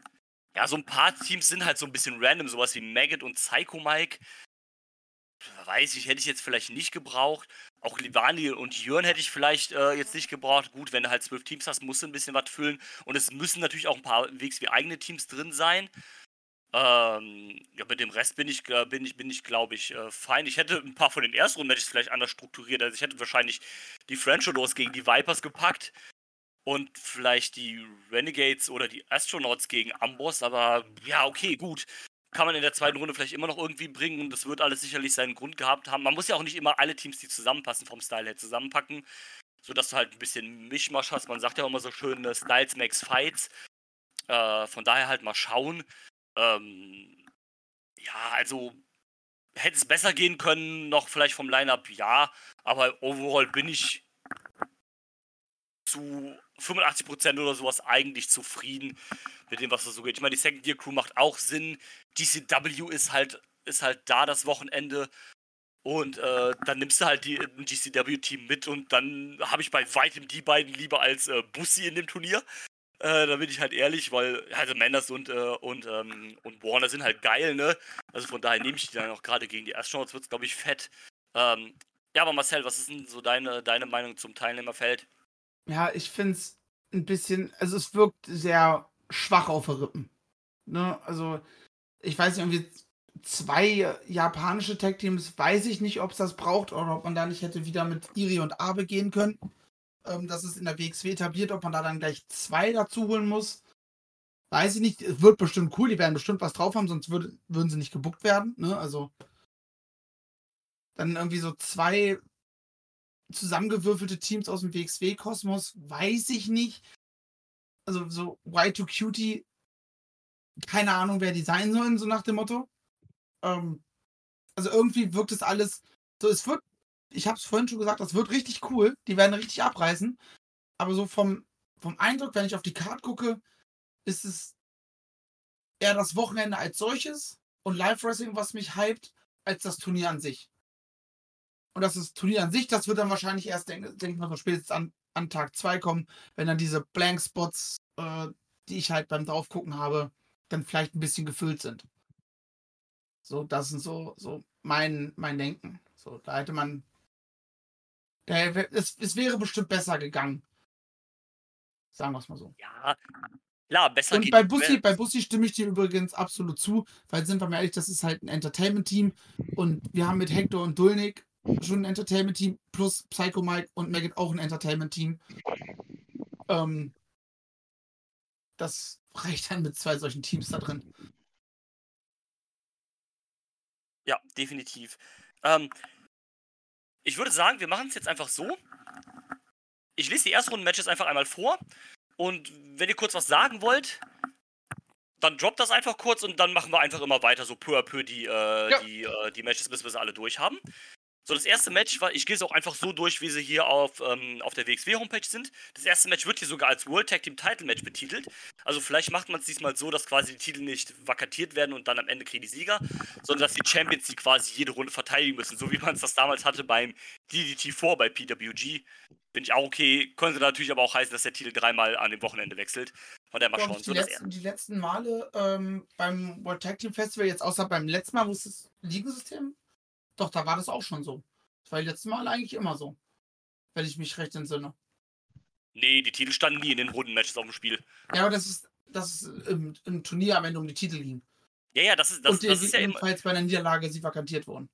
ja, so ein paar Teams sind halt so ein bisschen random, sowas wie Maggot und Psycho Mike. Weiß ich, hätte ich jetzt vielleicht nicht gebraucht. Auch Livani und Jörn hätte ich vielleicht äh, jetzt nicht gebraucht. Gut, wenn du halt zwölf Teams hast, musst du ein bisschen was füllen. Und es müssen natürlich auch ein paar Wegs wie eigene Teams drin sein. Ähm, ja, mit dem Rest bin ich, bin ich, bin ich glaube ich, äh, fein. Ich hätte ein paar von den ersten Runden vielleicht anders strukturiert. Also ich hätte wahrscheinlich die French gegen die Vipers gepackt und vielleicht die Renegades oder die Astronauts gegen Amboss, aber ja, okay, gut. Kann man in der zweiten Runde vielleicht immer noch irgendwie bringen und das wird alles sicherlich seinen Grund gehabt haben. Man muss ja auch nicht immer alle Teams, die zusammenpassen, vom Style her zusammenpacken, sodass du halt ein bisschen Mischmasch hast. Man sagt ja immer so schön, ne, Styles makes Fights. Äh, von daher halt mal schauen. Ähm, ja, also hätte es besser gehen können, noch vielleicht vom Lineup, ja, aber overall bin ich zu 85% oder sowas eigentlich zufrieden mit dem, was da so geht. Ich meine, die Second Gear Crew macht auch Sinn. DCW ist halt, ist halt da das Wochenende. Und äh, dann nimmst du halt die, GCW-Team mit und dann habe ich bei weitem die beiden lieber als äh, Bussi in dem Turnier. Äh, da bin ich halt ehrlich, weil also Manders und, äh, und, ähm, und Warner sind halt geil, ne? Also von daher nehme ich die dann auch gerade gegen die Astronauts, wird es, glaube ich, fett. Ähm, ja, aber Marcel, was ist denn so deine, deine Meinung zum Teilnehmerfeld? Ja, ich finde es ein bisschen, also es wirkt sehr schwach auf der Rippen. Ne? Also, ich weiß nicht, irgendwie zwei japanische Tag-Teams, weiß ich nicht, ob es das braucht oder ob man da nicht hätte wieder mit Iri und Abe gehen können. Ähm, das ist in der WXW etabliert, ob man da dann gleich zwei dazu holen muss. Weiß ich nicht. Es wird bestimmt cool, die werden bestimmt was drauf haben, sonst würde, würden sie nicht gebuckt werden. Ne? Also dann irgendwie so zwei zusammengewürfelte Teams aus dem WXW-Kosmos, weiß ich nicht. Also so Y2Cutie, keine Ahnung, wer die sein sollen, so nach dem Motto. Ähm, also irgendwie wirkt es alles so, es wird, ich habe es vorhin schon gesagt, das wird richtig cool, die werden richtig abreißen. Aber so vom, vom Eindruck, wenn ich auf die Karte gucke, ist es eher das Wochenende als solches und Live Wrestling, was mich hypt, als das Turnier an sich. Und das ist Turnier an sich, das wird dann wahrscheinlich erst, denke denk mal, so spätestens an, an Tag 2 kommen, wenn dann diese Blank Spots, äh, die ich halt beim Draufgucken habe, dann vielleicht ein bisschen gefüllt sind. So, das ist so, so mein, mein Denken. So, da hätte man. Da, es, es wäre bestimmt besser gegangen. Sagen wir es mal so. Ja, klar, besser Und bei Bussi, Welt. bei Bussi stimme ich dir übrigens absolut zu, weil sind wir mal ehrlich, das ist halt ein Entertainment-Team und wir haben mit Hector und Dulnik schon ein Entertainment-Team plus Psycho Mike und Maggot auch ein Entertainment-Team. Ähm, das reicht dann mit zwei solchen Teams da drin. Ja, definitiv. Ähm, ich würde sagen, wir machen es jetzt einfach so. Ich lese die Erstrunden-Matches einfach einmal vor. Und wenn ihr kurz was sagen wollt, dann droppt das einfach kurz und dann machen wir einfach immer weiter, so peu à peu die, äh, Ja. die, äh, die Matches, bis wir sie alle durch haben. So, das erste Match war, ich gehe es auch einfach so durch, wie sie hier auf, ähm, auf der WXW-Homepage sind. Das erste Match wird hier sogar als World Tag Team Title Match betitelt. Also vielleicht macht man es diesmal so, dass quasi die Titel nicht vakantiert werden und dann am Ende kriegen die Sieger, sondern dass die Champions die quasi jede Runde verteidigen müssen, so wie man es das damals hatte beim DDT4 bei PWG. Bin ich auch okay. Könnte natürlich aber auch heißen, dass der Titel dreimal an dem Wochenende wechselt. Von der mal schauen. So, die, das letzten, die letzten Male ähm, beim World Tag Team Festival, jetzt außer beim letzten Mal, wo es das Ligensystem, doch, da war das auch schon so. Das war die letzten Mal eigentlich immer so. Wenn ich mich recht entsinne. nee, die Titel standen nie in den Rundenmatches auf dem Spiel. Ja, aber das ist, das ist im, im Turnier am Ende um die Titel ging. Ja, ja, das ist, das, und das ist ja immer. ebenfalls bei einer Niederlage sie vakantiert wurden.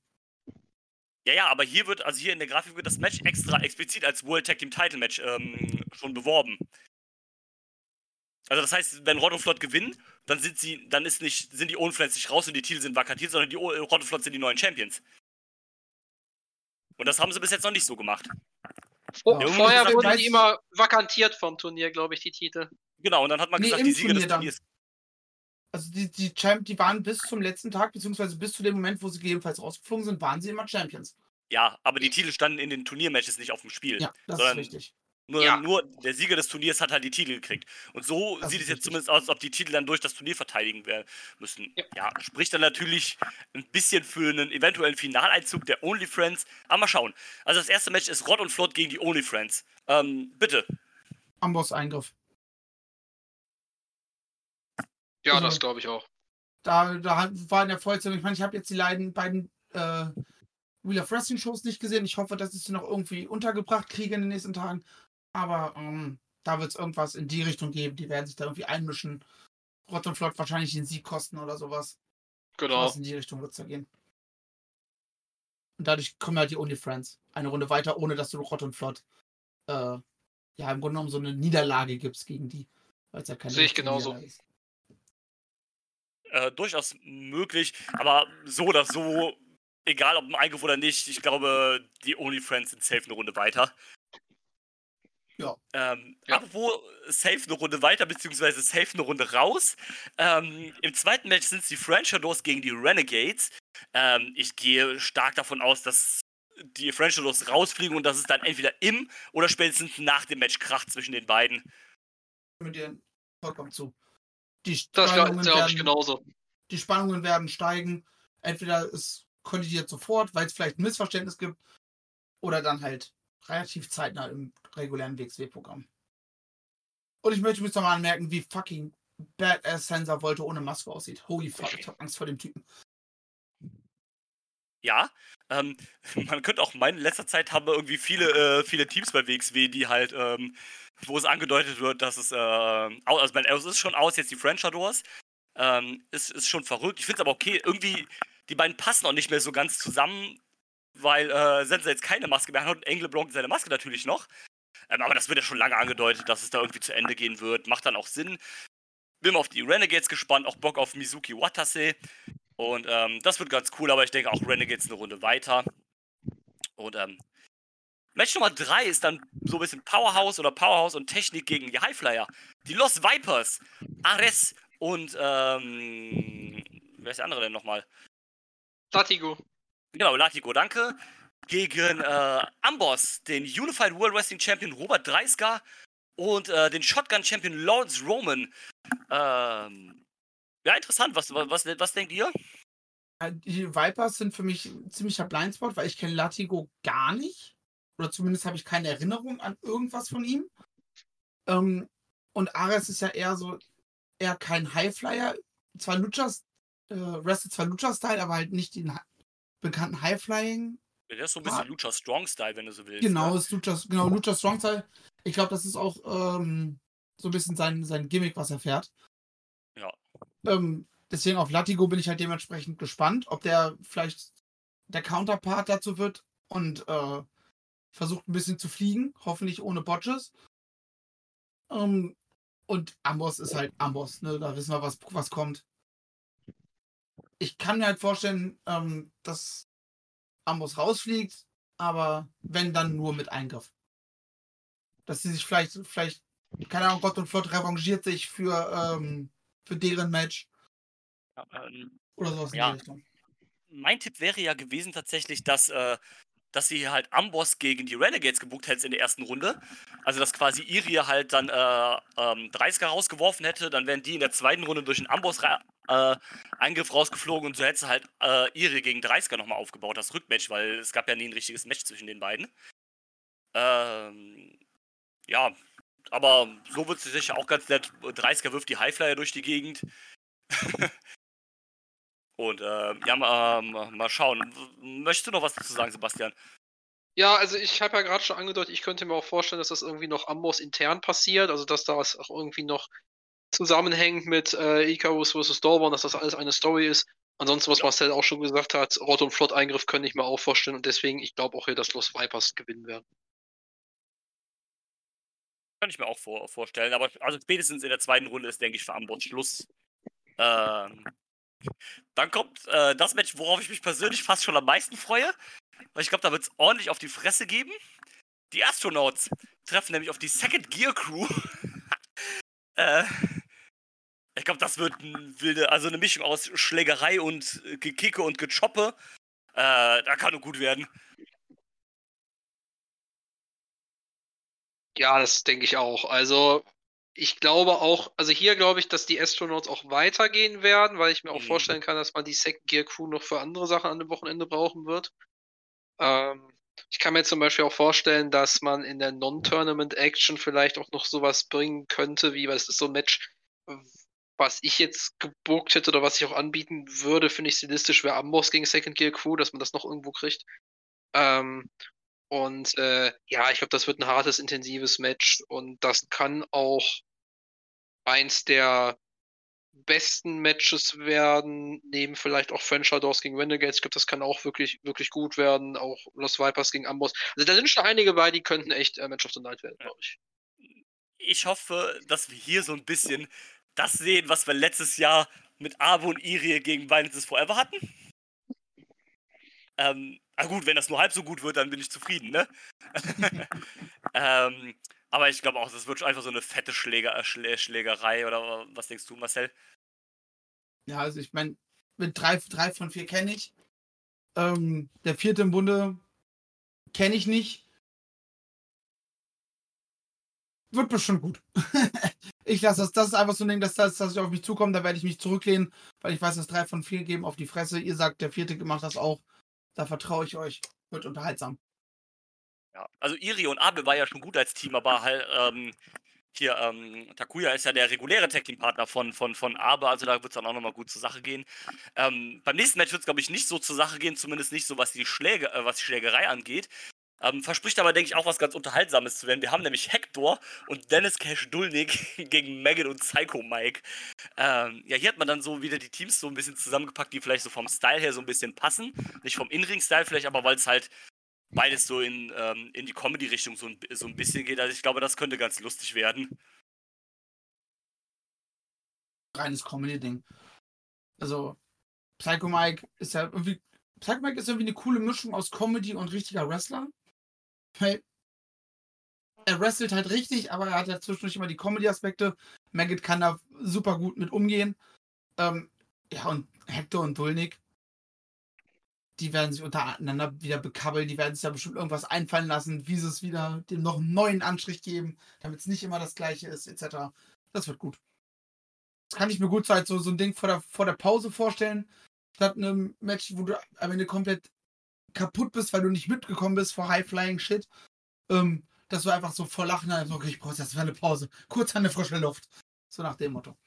Ja, ja, aber hier wird, also hier in der Grafik wird das Match extra explizit als World Tag Team Title Match ähm, schon beworben. Also das heißt, wenn Rod und Flott gewinnen, dann sind sie, dann ist nicht, sind die Ohrenflats nicht raus und die Titel sind vakantiert, sondern die Rod und Flott sind die neuen Champions. Und das haben sie bis jetzt noch nicht so gemacht. Ja. vorher Irgendwie wurden die immer vakantiert vom Turnier, glaube ich, die Titel. Genau, und dann hat man Nee, gesagt, die Sieger des dann. Turniers. Also die, die, Champ die waren bis zum letzten Tag, beziehungsweise bis zu dem Moment, wo sie gegebenenfalls rausgeflogen sind, waren sie immer Champions. Ja, aber die Titel standen in den Turniermatches nicht auf dem Spiel. Ja, das Sondern- ist richtig. Nur, Ja. nur der Sieger des Turniers hat halt die Titel gekriegt. Und so Das sieht es jetzt richtig. zumindest aus, als ob die Titel dann durch das Turnier verteidigen werden müssen. Ja. Ja. spricht dann natürlich ein bisschen für einen eventuellen Finaleinzug der Only Friends. Aber mal schauen. Also das erste Match ist Rod und Flott gegen die Only Friends. Ähm, bitte. Amboss-Eingriff. Ja, Also- das glaube ich auch. Da, da war in der Vollzeit, ich meine, ich habe jetzt die leiden, beiden äh, Wheel of Wrestling Shows nicht gesehen. Ich hoffe, dass ich sie noch irgendwie untergebracht kriege in den nächsten Tagen. Aber ähm, da wird es irgendwas in die Richtung geben. Die werden sich da irgendwie einmischen. Rott und Flott wahrscheinlich den Sieg kosten oder sowas. Genau. Was in die Richtung wird es da gehen. Und dadurch kommen halt die Only Friends eine Runde weiter, ohne dass du Rott und Flott äh, ja im Grunde genommen so eine Niederlage gibst gegen die. Weil es ja keine Sehe ich genauso. Ist. Äh, durchaus möglich. Aber so oder so, egal ob im Eingriff oder nicht, ich glaube, die Only Friends sind safe eine Runde weiter. Ja. Ähm, Ja. Apropos safe eine Runde weiter, beziehungsweise safe eine Runde raus. Ähm, Im zweiten Match sind es die French Shadows gegen die Renegades. Ähm, ich gehe stark davon aus, dass die French Shadows rausfliegen und dass es dann entweder im oder spätestens nach dem Match kracht zwischen den beiden. Mit dir vollkommen zu. Die Das Spannungen, glaube ich werden, genauso. die Spannungen werden steigen. Entweder es kollidiert sofort, weil es vielleicht ein Missverständnis gibt, oder dann halt relativ zeitnah im regulären WXW-Programm. Und ich möchte mich nochmal anmerken, wie fucking badass Sensor wollte ohne Maske aussieht. Holy fuck, ich hab Angst vor dem Typen. Ja, ähm, man könnte auch meinen, in letzter Zeit haben wir irgendwie viele, äh, viele Teams bei WXW, die halt, ähm, wo es angedeutet wird, dass es, äh, also, mein, es ist schon aus, jetzt die French Adors. Ähm, ist, ist schon verrückt. Ich finde es aber okay, irgendwie, die beiden passen auch nicht mehr so ganz zusammen, weil äh, Sensor jetzt keine Maske mehr hat und Engelblanc seine Maske natürlich noch. Ähm, aber das wird ja schon lange angedeutet, dass es da irgendwie zu Ende gehen wird. Macht dann auch Sinn. Bin auf die Renegades gespannt, auch Bock auf Mizuki Watase. Und ähm, das wird ganz cool, aber ich denke auch Renegades eine Runde weiter. Und ähm, Match Nummer 3 ist dann so ein bisschen Powerhouse oder Powerhouse und Technik gegen die Highflyer. Die Lost Vipers, Ares und ähm, wer ist der andere denn nochmal? Latigo. Genau, Latigo, danke. Gegen äh, Amboss, den Unified World Wrestling Champion Robert Dreisker und äh, den Shotgun Champion Lawrence Roman. Ähm, ja, interessant. Was, was, was denkt ihr? Äh, Die Vipers sind für mich ein ziemlicher Blindspot, weil ich kenne Latigo gar nicht. Oder zumindest habe ich keine Erinnerung an irgendwas von ihm. Ähm, und Ares ist ja eher so, eher kein Highflyer. Zwar Luchas, äh, wrestelt zwar Lucha-Style, aber halt nicht den bekannten Highflying. Der ist so ein bisschen Ah. Lucha Strong Style, wenn du so willst. Genau, Ne? ist Lucha, genau, Lucha Strong Style. Ich glaube, das ist auch ähm, so ein bisschen sein, sein Gimmick, was er fährt. Ja. Ähm, deswegen auf Latigo bin ich halt dementsprechend gespannt, ob der vielleicht der Counterpart dazu wird und äh, versucht ein bisschen zu fliegen, hoffentlich ohne Botches. Ähm, und Amboss ist halt Amboss, ne? Da wissen wir, was, was kommt. Ich kann mir halt vorstellen, ähm, dass Amboss rausfliegt, aber wenn dann nur mit Eingriff. Dass sie sich vielleicht, vielleicht, keine Ahnung, Gott und Flott revanchiert sich für, ähm, für deren Match Ja, ähm, oder sowas Ja. in die Richtung. mein Tipp wäre ja gewesen tatsächlich, dass, äh, dass sie halt Amboss gegen die Renegades gebucht hätte in der ersten Runde. Also dass quasi Irie halt dann äh, ähm, 30er rausgeworfen hätte, dann wären die in der zweiten Runde durch einen Amboss-Eingriff rausgeflogen und so hätte sie halt äh, Irie gegen 30er nochmal aufgebaut, das Rückmatch, weil es gab ja nie ein richtiges Match zwischen den beiden. Ähm, ja, aber so wird sie sicher auch ganz nett. 30er wirft die Highflyer durch die Gegend. Und äh, ja, mal, ähm, mal schauen. Möchtest du noch was dazu sagen, Sebastian? Ja, also ich habe ja gerade schon angedeutet, ich könnte mir auch vorstellen, dass das irgendwie noch Amboss intern passiert, also dass das auch irgendwie noch zusammenhängt mit äh, Icarus vs. Dorborn, dass das alles eine Story ist. Ansonsten, was Marcel auch schon gesagt hat, Rott- und Flott-Eingriff könnte ich mir auch vorstellen und deswegen, ich glaube auch hier, dass Los Vipers gewinnen werden. Kann ich mir auch vor, vorstellen. Aber also spätestens in der zweiten Runde ist, denke ich, für Amboss Schluss. Ähm, dann kommt äh, das Match, worauf ich mich persönlich fast schon am meisten freue. Weil ich glaube, da wird es ordentlich auf die Fresse geben. Die Astronauts treffen nämlich auf die Second Gear Crew. äh, ich glaube, das wird ein wilde, also eine Mischung aus Schlägerei und äh, Gekicke und Gechoppe. Äh, da kann nur gut werden. Ja, das denke ich auch. Also, ich glaube auch, also hier glaube ich, dass die Astronauts auch weitergehen werden, weil ich mir auch Mhm. vorstellen kann, dass man die Second Gear Crew noch für andere Sachen an dem Wochenende brauchen wird. Ähm, ich kann mir zum Beispiel auch vorstellen, dass man in der Non-Tournament Action vielleicht auch noch sowas bringen könnte, wie, weil es ist so ein Match, was ich jetzt gebuckt hätte oder was ich auch anbieten würde, finde ich stilistisch, wäre Amboss gegen Second Gear Crew, dass man das noch irgendwo kriegt. Ähm, und äh, ja, ich glaube, das wird ein hartes, intensives Match und das kann auch eins der besten Matches werden, neben vielleicht auch French Outdoors gegen Renegades. Ich glaube, das kann auch wirklich, wirklich gut werden. Auch Los Vipers gegen Amboss. Also da sind schon einige bei, die könnten echt äh, Match of the Night werden, glaube ich. ich hoffe, dass wir hier so ein bisschen das sehen, was wir letztes Jahr mit Abo und Irie gegen Violence Forever hatten. Ähm, ah gut, wenn das nur halb so gut wird, dann bin ich zufrieden, ne? ähm, aber ich glaube auch, das wird einfach so eine fette Schläger, äh, Schlä Schlägerei oder was denkst du, Marcel? Ja, also ich meine, mit drei, drei von vier kenne ich. Ähm, der vierte im Bunde kenne ich nicht. Wird bestimmt gut. ich lasse das. Das ist einfach so ein Ding, dass das, dass ich auf mich zukomme. Da werde ich mich zurücklehnen, weil ich weiß, dass drei von vier geben auf die Fresse. Ihr sagt, der vierte macht das auch. Da vertraue ich euch. Wird unterhaltsam. Ja, also Iri und Abel war ja schon gut als Team, aber halt, ähm, hier, ähm, Takuya ist ja der reguläre Tag-Team-Partner von, von, von Abe, also da wird es dann auch nochmal gut zur Sache gehen. Ähm, beim nächsten Match wird es, glaube ich, nicht so zur Sache gehen, zumindest nicht so, was die Schläge, äh, was die Schlägerei angeht. Ähm, verspricht aber, denke ich, auch was ganz Unterhaltsames zu werden. Wir haben nämlich Hector und Dennis Cash Dulnik gegen Megan und Psycho Mike. Ähm, ja, hier hat man dann so wieder die Teams so ein bisschen zusammengepackt, die vielleicht so vom Style her so ein bisschen passen. Nicht vom In-Ring-Style vielleicht, aber weil es halt beides so in, ähm, in die Comedy-Richtung so ein, so ein bisschen geht. Also ich glaube, das könnte ganz lustig werden. Reines Comedy-Ding. Also, Psycho Mike ist ja irgendwie. Psycho Mike ist irgendwie eine coole Mischung aus Comedy und richtiger Wrestler. Er wrestelt halt richtig, aber er hat ja zwischendurch immer die Comedy-Aspekte. Maggot kann da super gut mit umgehen. Ähm, ja, und Hector und Dulnik, die werden sich untereinander wieder bekabbeln, die werden sich da bestimmt irgendwas einfallen lassen, wie sie es wieder dem noch einen neuen Anstrich geben, damit es nicht immer das gleiche ist, etc. Das wird gut. Das kann ich mir gut so, so, so ein Ding vor der, vor der Pause vorstellen, statt einem Match, wo du am Ende komplett kaputt bist, weil du nicht mitgekommen bist vor High-Flying-Shit. Ähm, dass du einfach so vor Lachen einfach, okay, ich brauche jetzt eine Pause. Kurz der frische Luft. So nach dem Motto.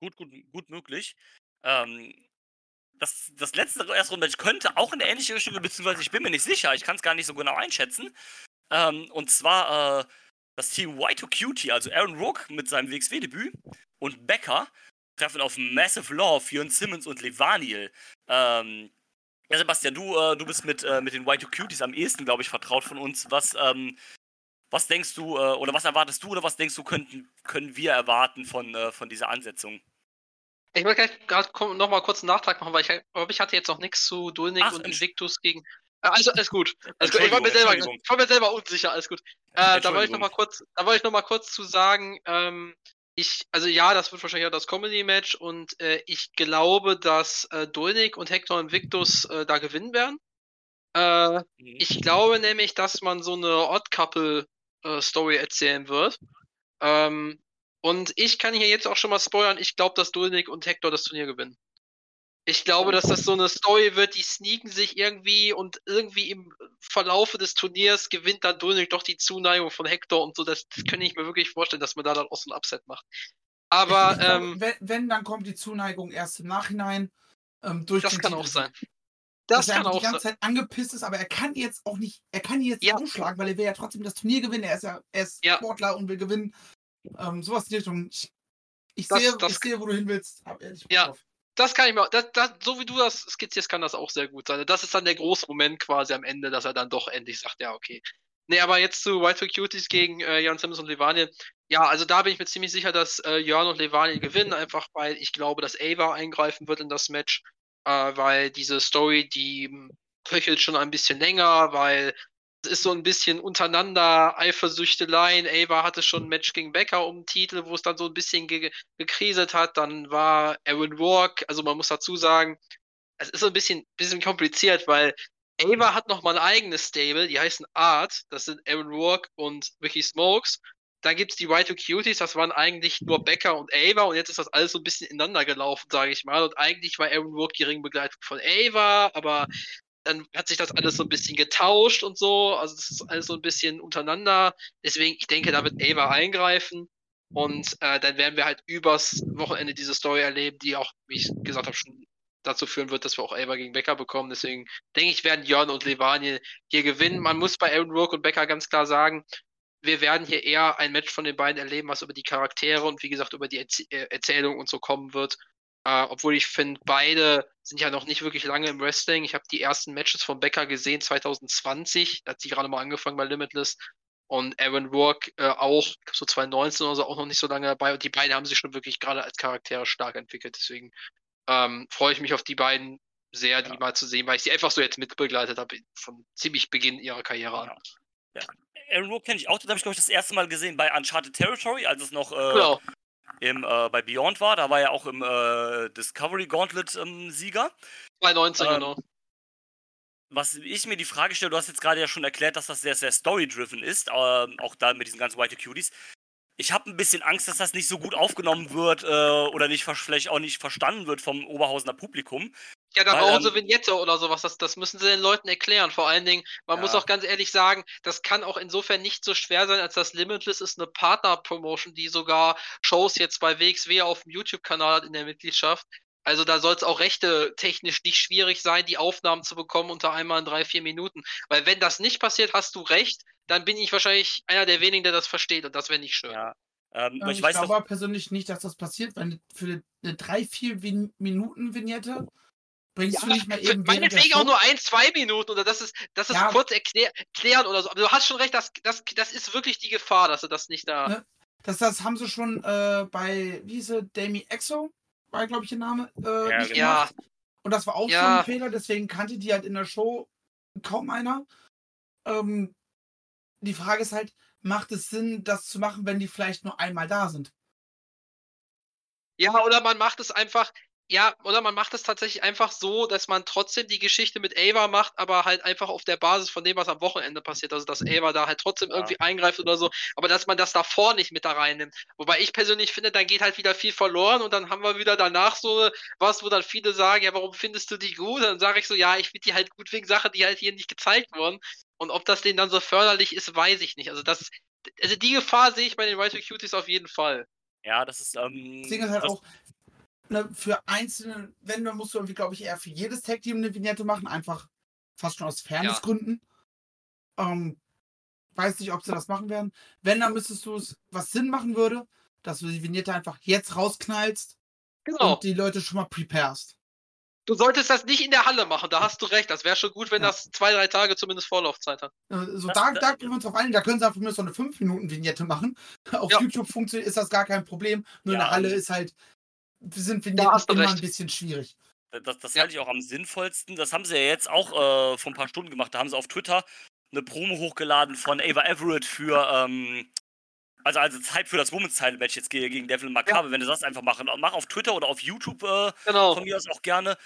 Gut, gut, gut möglich. Ähm, das, das letzte Erstrundenmatch könnte auch in eine ähnliche Richtung, beziehungsweise ich bin mir nicht sicher, ich kann es gar nicht so genau einschätzen. Ähm, und zwar äh, das Team Y2Cutie, also Aaron Rook mit seinem WXW-Debüt und Becker treffen auf Massive Law, Fionn Simmons und Levaniel. Ähm, ja, Sebastian, du, äh, du bist mit, äh, mit den Y2Cuties am ehesten, glaube ich, vertraut von uns. Was, ähm, was denkst du, äh, oder was erwartest du, oder was denkst du, könnten, können wir erwarten von, äh, von dieser Ansetzung? Ich möchte gerade noch mal kurz einen Nachtrag machen, weil ich, ich hatte jetzt noch nichts zu Dulnik und Invictus gegen. Äh, also alles gut. Alles gut. Ich, war mir selber, ich war mir selber unsicher, alles gut. Äh, da wollte ich noch mal kurz, da wollte ich noch mal kurz zu sagen, ähm, ich, also ja, das wird wahrscheinlich auch das Comedy-Match und äh, ich glaube, dass äh, Dolnik und Hector Invictus äh, da gewinnen werden. Äh, mhm. Ich glaube nämlich, dass man so eine Odd-Couple-Story äh, erzählen wird. Ähm, und ich kann hier jetzt auch schon mal spoilern, ich glaube, dass Dolnik und Hector das Turnier gewinnen. Ich glaube, dass das so eine Story wird, die sneaken sich irgendwie und irgendwie im Verlaufe des Turniers gewinnt dann Dulnik doch die Zuneigung von Hector und so. Das, das kann ich mir wirklich vorstellen, dass man da dann auch so ein Upset macht. Aber ich, ich glaub, ähm, wenn, wenn, dann kommt die Zuneigung erst im Nachhinein ähm, durch Das kann Titel. auch sein. Das dass kann er auch die ganze sein. Zeit angepisst ist, aber er kann jetzt auch nicht, er kann jetzt ja. umschlagen, weil er will ja trotzdem das Turnier gewinnen. Er ist ja, er ist ja. Sportler und will gewinnen. Ähm, sowas in die Richtung. Ich, ich das, sehe, das, ich sehe, wo du hin willst. Ja, drauf das kann ich mir, das, das, so wie du das skizzierst, kann das auch sehr gut sein. Das ist dann der große Moment quasi am Ende, dass er dann doch endlich sagt, ja, okay. Nee, aber jetzt zu White for Cuties gegen äh, Jan Simmons und Levanil. Ja, also da bin ich mir ziemlich sicher, dass äh, Jörn und Levanil gewinnen, einfach weil ich glaube, dass Ava eingreifen wird in das Match, äh, weil diese Story, die köchelt schon ein bisschen länger, weil ist so ein bisschen untereinander Eifersüchteleien. Ava hatte schon ein Match gegen Becker um den Titel, wo es dann so ein bisschen ge gekriselt hat. Dann war Aaron Rourke, also man muss dazu sagen, es ist so ein bisschen, bisschen kompliziert, weil Ava hat nochmal ein eigenes Stable, die heißen Art, das sind Aaron Rourke und Ricky Smokes. Dann gibt es die White 2 Cuties, das waren eigentlich nur Becker und Ava und jetzt ist das alles so ein bisschen ineinander gelaufen, sage ich mal. Und eigentlich war Aaron Rourke die Ringbegleitung von Ava, aber dann hat sich das alles so ein bisschen getauscht und so. Also das ist alles so ein bisschen untereinander. Deswegen, ich denke, da wird Ava eingreifen. Und äh, dann werden wir halt übers Wochenende diese Story erleben, die auch, wie ich gesagt habe, schon dazu führen wird, dass wir auch Ava gegen Becker bekommen. Deswegen denke ich, werden Jörn und Levanie hier gewinnen. Man muss bei Aaron Rourke und Becker ganz klar sagen, wir werden hier eher ein Match von den beiden erleben, was über die Charaktere und wie gesagt über die Erz äh, Erzählung und so kommen wird. Äh, obwohl ich finde, beide sind ja noch nicht wirklich lange im Wrestling. Ich habe die ersten Matches von Becker gesehen 2020. Da hat sie gerade mal angefangen bei Limitless. Und Aaron Rourke äh, auch, so 2019 oder so, auch noch nicht so lange dabei. Und die beiden haben sich schon wirklich gerade als Charaktere stark entwickelt. Deswegen ähm, freue ich mich auf die beiden sehr, die ja. mal zu sehen, weil ich sie einfach so jetzt mitbegleitet habe von ziemlich Beginn ihrer Karriere an. Ja. Aaron Rourke kenne ich auch, das habe ich, glaube ich, das erste Mal gesehen bei Uncharted Territory, als es noch äh, genau im, äh, bei Beyond war. Da war er auch im äh, Discovery Gauntlet ähm, Sieger. 2019, ähm, genau. Was ich mir die Frage stelle, du hast jetzt gerade ja schon erklärt, dass das sehr, sehr story-driven ist, äh, auch da mit diesen ganzen White Cuties. Ich habe ein bisschen Angst, dass das nicht so gut aufgenommen wird äh, oder nicht vielleicht auch nicht verstanden wird vom Oberhausener Publikum. Ja, da Weil, brauchen ähm, sie Vignette oder sowas. Das, das müssen sie den Leuten erklären. Vor allen Dingen, man muss Ja. auch ganz ehrlich sagen, das kann auch insofern nicht so schwer sein, als das Limitless ist eine Partner-Promotion, die sogar Shows jetzt bei WXW auf dem YouTube-Kanal hat in der Mitgliedschaft. Also da soll es auch rechte technisch nicht schwierig sein, die Aufnahmen zu bekommen unter einmal in drei, vier Minuten. Weil wenn das nicht passiert, hast du recht, dann bin ich wahrscheinlich einer der wenigen, der das versteht und das wäre nicht schön. Ja. Ähm, Ähm, aber ich, ich weiß glaube persönlich nicht, dass das passiert, weil für eine 3-4 Vin- Minuten Vignette bringst du nicht mal eben der Meinetwegen auch nur ein, zwei Minuten oder das ist, das ist Ja. kurz erklär, erklären oder so. Aber du hast schon recht, das, das, das ist wirklich die Gefahr, dass du das nicht da. Ne? Das, das haben sie schon äh, bei, wie hieß sie, Dami Exo, war glaube ich ihr Name, äh, Ja, nicht genau. Ja, gemacht. Und das war auch Ja. schon ein Fehler, deswegen kannte die halt in der Show kaum einer. Ähm, die Frage ist halt, macht es Sinn, das zu machen, wenn die vielleicht nur einmal da sind? Ja, oder man macht es einfach, ja, oder man macht es tatsächlich einfach so, dass man trotzdem die Geschichte mit Ava macht, aber halt einfach auf der Basis von dem, was am Wochenende passiert. Also, dass Ava da halt trotzdem Ja. irgendwie eingreift oder so, aber dass man das davor nicht mit da reinnimmt. Wobei ich persönlich finde, dann geht halt wieder viel verloren und dann haben wir wieder danach so was, wo dann viele sagen, ja, warum findest du die gut? Dann sage ich so, ja, ich finde die halt gut wegen Sachen, die halt hier nicht gezeigt wurden. Und ob das denen dann so förderlich ist, weiß ich nicht. Also, das, also die Gefahr sehe ich bei den Right to Cuties auf jeden Fall. ja, das ist. Ähm, ist halt das, auch, ne, für einzelne, wenn, dann musst du irgendwie, glaube ich, eher für jedes Tag-Team eine Vignette machen, einfach fast schon aus Fairnessgründen. Ähm, weiß nicht, ob sie das machen werden. Wenn, dann müsstest du es, was Sinn machen würde, dass du die Vignette einfach jetzt rausknallst Genau. und die Leute schon mal preparest. Du solltest das nicht in der Halle machen, da hast du recht. Das wäre schon gut, wenn Ja. das zwei, drei Tage zumindest Vorlaufzeit hat. Äh, So, Das- da, da können wir uns drauf einigen. Da können sie einfach nur so eine 5-Minuten-Vignette machen. Auf Ja. YouTube funktioniert, ist das gar kein Problem. Nur in Ja, der Halle ähm, ist halt, sind Da Vignetten hast du immer recht. ein bisschen schwierig. das, das Ja. halte ich auch am sinnvollsten. Das haben sie ja jetzt auch äh, vor ein paar Stunden gemacht. Da haben sie auf Twitter eine Promo hochgeladen von Ava Everett für. Ähm, also, also Zeit für das Women's Title Match jetzt ge- gegen Devil Macabre, wenn du das einfach machen. Mach auf Twitter oder auf YouTube äh, Genau. von mir aus auch gerne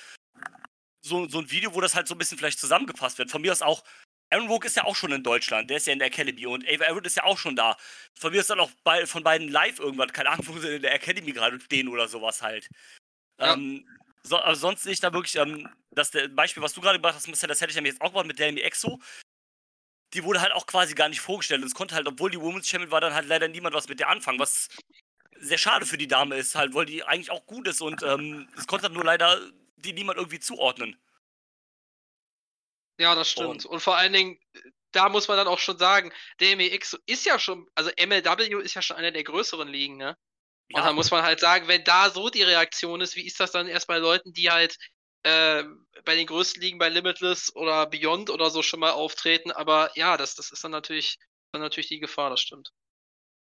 so, so ein Video, wo das halt so ein bisschen vielleicht zusammengefasst wird. Von mir aus auch, Aaron Rogue ist ja auch schon in Deutschland, der ist ja in der Academy und Ava Everett ist ja auch schon da. Von mir ist dann auch bei, von beiden live irgendwann, keine Ahnung, wo sie in der Academy gerade stehen oder sowas halt. Ja. Ähm, so, also sonst sehe ich da wirklich, ähm, das Beispiel, was du gerade gebracht hast, das hätte ich nämlich jetzt auch gemacht mit Demi Exo. Die wurde halt auch quasi gar nicht vorgestellt. Und es konnte halt, obwohl die Women's Champion war, dann halt leider niemand was mit der anfangen, was sehr schade für die Dame ist, halt, weil die eigentlich auch gut ist und ähm, es konnte dann nur leider die niemand irgendwie zuordnen. Ja, das stimmt. Und vor allen Dingen, da muss man dann auch schon sagen, DMX ist ja schon, also MLW ist ja schon einer der größeren Ligen, ne? Und dann muss man halt sagen, wenn da so die Reaktion ist, wie ist das dann erst bei Leuten, die halt äh, bei den größten Ligen bei Limitless oder Beyond oder so schon mal auftreten? Aber ja, das, das ist dann natürlich, dann natürlich die Gefahr, das stimmt.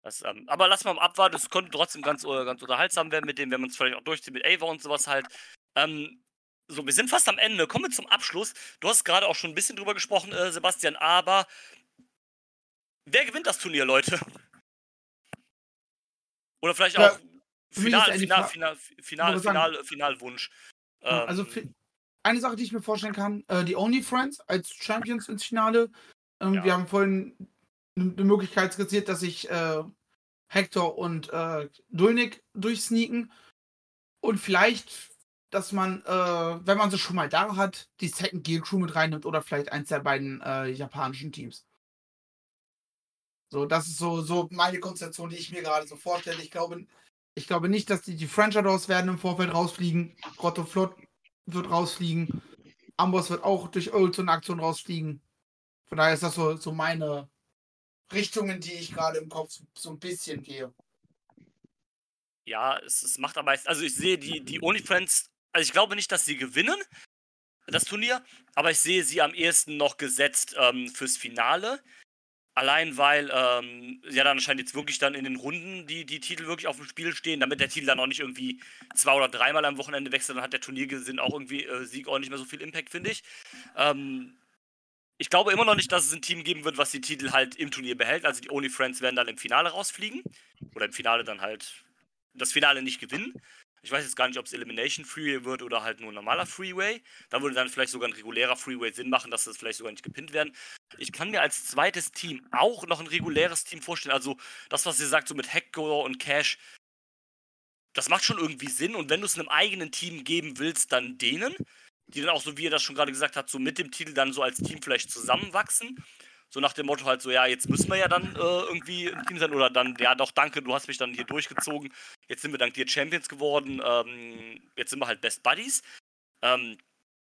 Das, ähm, aber lass mal abwarten, es konnte trotzdem ganz, äh, ganz unterhaltsam werden mit dem, wenn man es vielleicht auch durchzieht mit Ava und sowas halt. Ähm, so, wir sind fast am Ende. Kommen wir zum Abschluss. Du hast gerade auch schon ein bisschen drüber gesprochen, äh, Sebastian, aber wer gewinnt das Turnier, Leute? Oder vielleicht Ja, auch Final, Final, Final, Final, Final, Finalwunsch. Ähm, Also eine Sache, die ich mir vorstellen kann, äh, die Only Friends als Champions ins Finale. Ähm, Ja. Wir haben vorhin eine Möglichkeit skizziert, dass sich äh, Hector und äh, Dulnik durchsneaken. Und vielleicht, dass man, äh, wenn man sie schon mal da hat, die Second Gear Crew mit reinnimmt oder vielleicht eins der beiden äh, japanischen Teams. So, das ist so, so meine Konstellation, die ich mir gerade so vorstelle. Ich glaube, ich glaube nicht, dass die, die Frenchados werden im Vorfeld rausfliegen. Grotto Flott wird rausfliegen. Amboss wird auch durch Old so eine Aktion rausfliegen. Von daher ist das so, so meine Richtung, in die ich gerade im Kopf so, ein bisschen gehe. Ja, es, es macht meisten. Also ich sehe die, die OnlyFriends, also ich glaube nicht, dass sie gewinnen, das Turnier, aber ich sehe sie am ehesten noch gesetzt ähm, fürs Finale. Allein weil ähm, ja dann anscheinend jetzt wirklich dann in den Runden die, die Titel wirklich auf dem Spiel stehen, damit der Titel dann auch nicht irgendwie zwei oder dreimal am Wochenende wechselt, dann hat der Turniergesinn auch irgendwie äh, Sieg auch nicht mehr so viel Impact, finde ich. Ähm, ich glaube immer noch nicht, dass es ein Team geben wird, was die Titel halt im Turnier behält. Also die Only Friends werden dann im Finale rausfliegen. Oder im Finale dann halt das Finale nicht gewinnen. Ich weiß jetzt gar nicht, ob es Elimination Freeway wird oder halt nur ein normaler Freeway. Da würde dann vielleicht sogar ein regulärer Freeway Sinn machen, dass das vielleicht sogar nicht gepinnt werden. Ich kann mir als zweites Team auch noch ein reguläres Team vorstellen. Also das, was ihr sagt, so mit Hector und Cash, das macht schon irgendwie Sinn. Und wenn du es einem eigenen Team geben willst, dann denen. die dann auch, so wie ihr das schon gerade gesagt habt, so mit dem Titel dann so als Team vielleicht zusammenwachsen. So nach dem Motto halt so, ja, jetzt müssen wir ja dann äh, irgendwie ein Team sein oder dann, ja doch, danke, du hast mich dann hier durchgezogen. Jetzt sind wir dank dir Champions geworden. Ähm, jetzt sind wir halt Best Buddies. Ähm,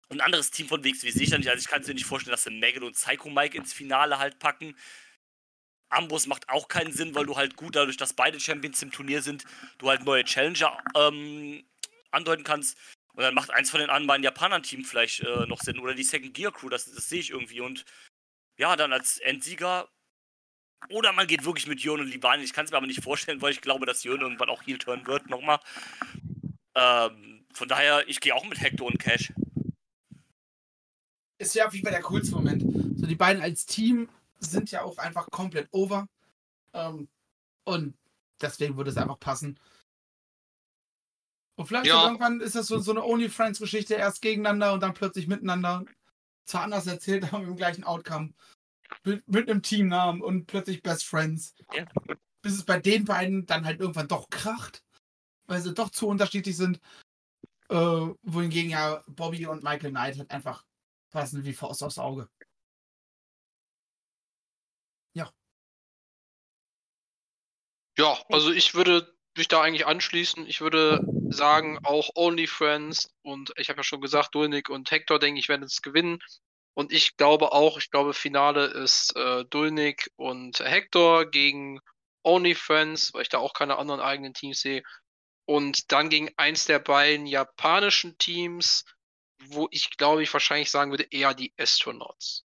ein anderes Team von WXW sehe ich da nicht. Also ich kann es mir nicht vorstellen, dass sie Megan und Psycho Mike ins Finale halt packen. Ambos macht auch keinen Sinn, weil du halt gut dadurch, dass beide Champions im Turnier sind, du halt neue Challenger ähm, andeuten kannst. Und dann macht eins von den anderen beiden Japanern-Team vielleicht äh, noch Sinn. Oder die Second Gear Crew, das, das sehe ich irgendwie. Und ja, dann als Endsieger. Oder man geht wirklich mit Jörn und Liban. Ich kann es mir aber nicht vorstellen, weil ich glaube, dass Jörn irgendwann auch Heel turn wird nochmal. Ähm, von daher, ich gehe auch mit Hector und Cash. Ist ja auf jeden Fall der coolste Moment. So, die beiden als Team sind ja auch einfach komplett over. Ähm, und deswegen würde es einfach passen. Und vielleicht Ja. irgendwann ist das so, so eine Only-Friends-Geschichte, erst gegeneinander und dann plötzlich miteinander. Zwar anders erzählt, aber mit dem gleichen Outcome. Mit, mit einem Teamnamen und plötzlich Best Friends. Ja. Bis es bei den beiden dann halt irgendwann doch kracht, weil sie doch zu unterschiedlich sind. Äh, wohingegen ja Bobby und Michael Knight halt einfach passen wie Faust aufs Auge. Ja, also ich würde mich da eigentlich anschließen. Ich würde sagen, auch Only Friends und ich habe ja schon gesagt, Dulnik und Hector, denke ich, werden es gewinnen. Und ich glaube auch, ich glaube, Finale ist äh, Dulnik und Hector gegen Only Friends, weil ich da auch keine anderen eigenen Teams sehe. Und dann gegen eins der beiden japanischen Teams, wo ich glaube ich wahrscheinlich sagen würde, eher die Astronauts.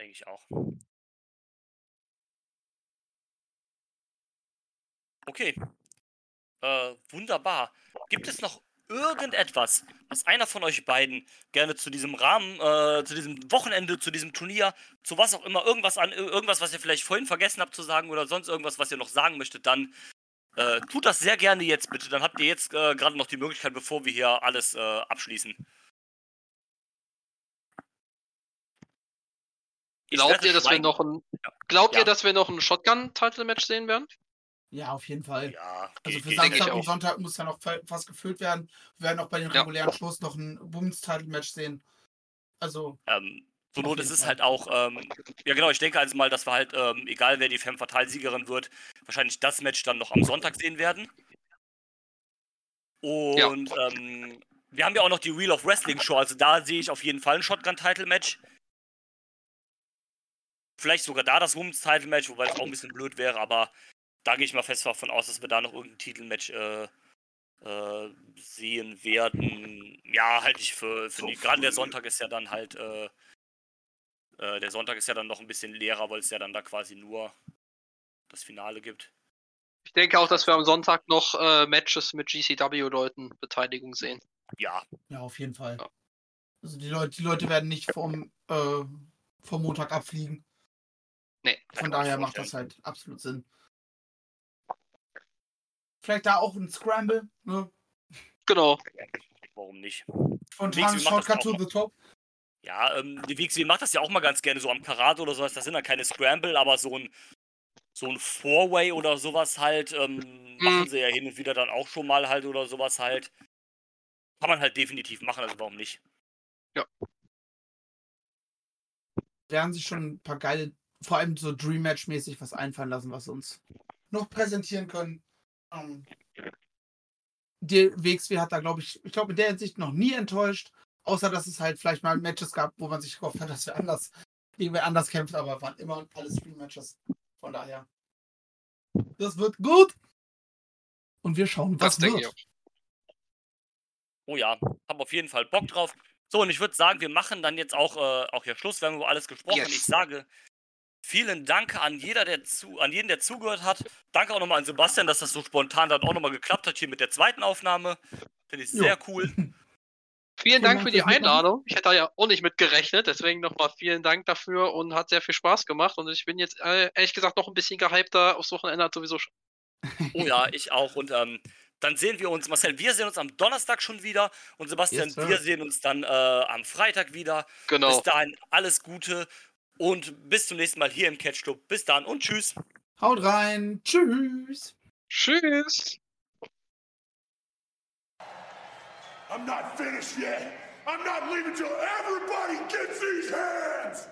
Denke ich auch. Okay. Äh, wunderbar. Gibt es noch irgendetwas, was einer von euch beiden gerne zu diesem Rahmen, äh, zu diesem Wochenende, zu diesem Turnier, zu was auch immer, irgendwas an, irgendwas, was ihr vielleicht vorhin vergessen habt zu sagen oder sonst irgendwas, was ihr noch sagen möchtet, dann äh, tut das sehr gerne jetzt bitte. Dann habt ihr jetzt äh, gerade noch die Möglichkeit, bevor wir hier alles äh, abschließen. Ich Glaubt ihr, dass wir noch ein, Ja. glaubt Ja. ihr, dass wir noch ein Shotgun-Title-Match sehen werden? Ja, auf jeden Fall. Ja, Also für Samstag und Sonntag muss ja noch fast gefüllt werden. Wir werden auch bei den Ja. regulären Shows noch ein Women's-Title-Match sehen. Also, Ähm, zur Not jeden ist es halt auch, ähm, ja genau, ich denke also mal, dass wir halt, ähm, egal wer die Femme Fatale-Siegerin wird, wahrscheinlich das Match dann noch am Sonntag sehen werden. Und ähm, wir haben ja auch noch die Wheel of Wrestling Show, also da sehe ich auf jeden Fall ein Shotgun-Title-Match. Vielleicht sogar da das Women's-Title-Match, wobei es auch ein bisschen blöd wäre, aber da gehe ich mal fest davon aus, dass wir da noch irgendein Titelmatch äh, äh, sehen werden. Ja, halt ich für, für So die, gerade der. Sonntag ist ja dann halt, äh, äh, der Sonntag ist ja dann noch ein bisschen leerer, weil es ja dann da quasi nur das Finale gibt. Ich denke auch, dass wir am Sonntag noch äh, Matches mit GCW-Leuten Beteiligung sehen. Ja, ja, auf jeden Fall. Ja. Also die Leute, die Leute werden nicht vom, äh, vom Montag abfliegen. Nee. Von daher macht das halt absolut Sinn. Vielleicht da auch ein Scramble, ne? Genau. Warum nicht? Macht das Shortcut to the top. Ja, ähm, die WXW macht das ja auch mal ganz gerne so am Karate oder sowas. Das sind ja keine Scramble, aber so ein so ein Four-Way oder sowas halt ähm, machen sie ja hin und wieder dann auch schon mal halt oder sowas halt. Kann man halt definitiv machen, also warum nicht? werden sich schon ein paar geile, vor allem so Dream Match mäßig was einfallen lassen, was sie uns noch präsentieren können. Ähm, die WXW hat da, glaube ich, ich glaube in der Hinsicht noch nie enttäuscht, außer dass es halt vielleicht mal Matches gab, wo man sich gehofft hat, dass wir anders, irgendwer anders kämpft, aber waren immer alles Dream Matches. Von daher. Das wird gut. Und wir schauen, was Das denke ich wird. Oh ja, hab auf jeden Fall Bock drauf. So, und ich würde sagen, wir machen dann jetzt auch, äh, auch hier Schluss. Wir haben über alles gesprochen. Yes. Ich sage vielen Dank an jeder, der zu, an jeden, der zugehört hat. Danke auch nochmal an Sebastian, dass das so spontan dann auch nochmal geklappt hat hier mit der zweiten Aufnahme. Finde ich Jo. sehr cool. Vielen Dank für die. Einladung. Ich hätte da ja auch nicht mit gerechnet, deswegen nochmal vielen Dank dafür und hat sehr viel Spaß gemacht. Und ich bin jetzt äh, ehrlich gesagt noch ein bisschen gehypter. Aufs Wochenende sowieso schon. Oh ja, ich auch. Und ähm, dann sehen wir uns, Marcel, wir sehen uns am Donnerstag schon wieder. Und Sebastian, Yes, wir sehen uns dann äh, am Freitag wieder. Genau. Bis dahin alles Gute und bis zum nächsten Mal hier im Catch Club. Bis dann und tschüss. Haut rein. Tschüss. Tschüss. I'm not finished yet. I'm not leaving till everybody gets these hands!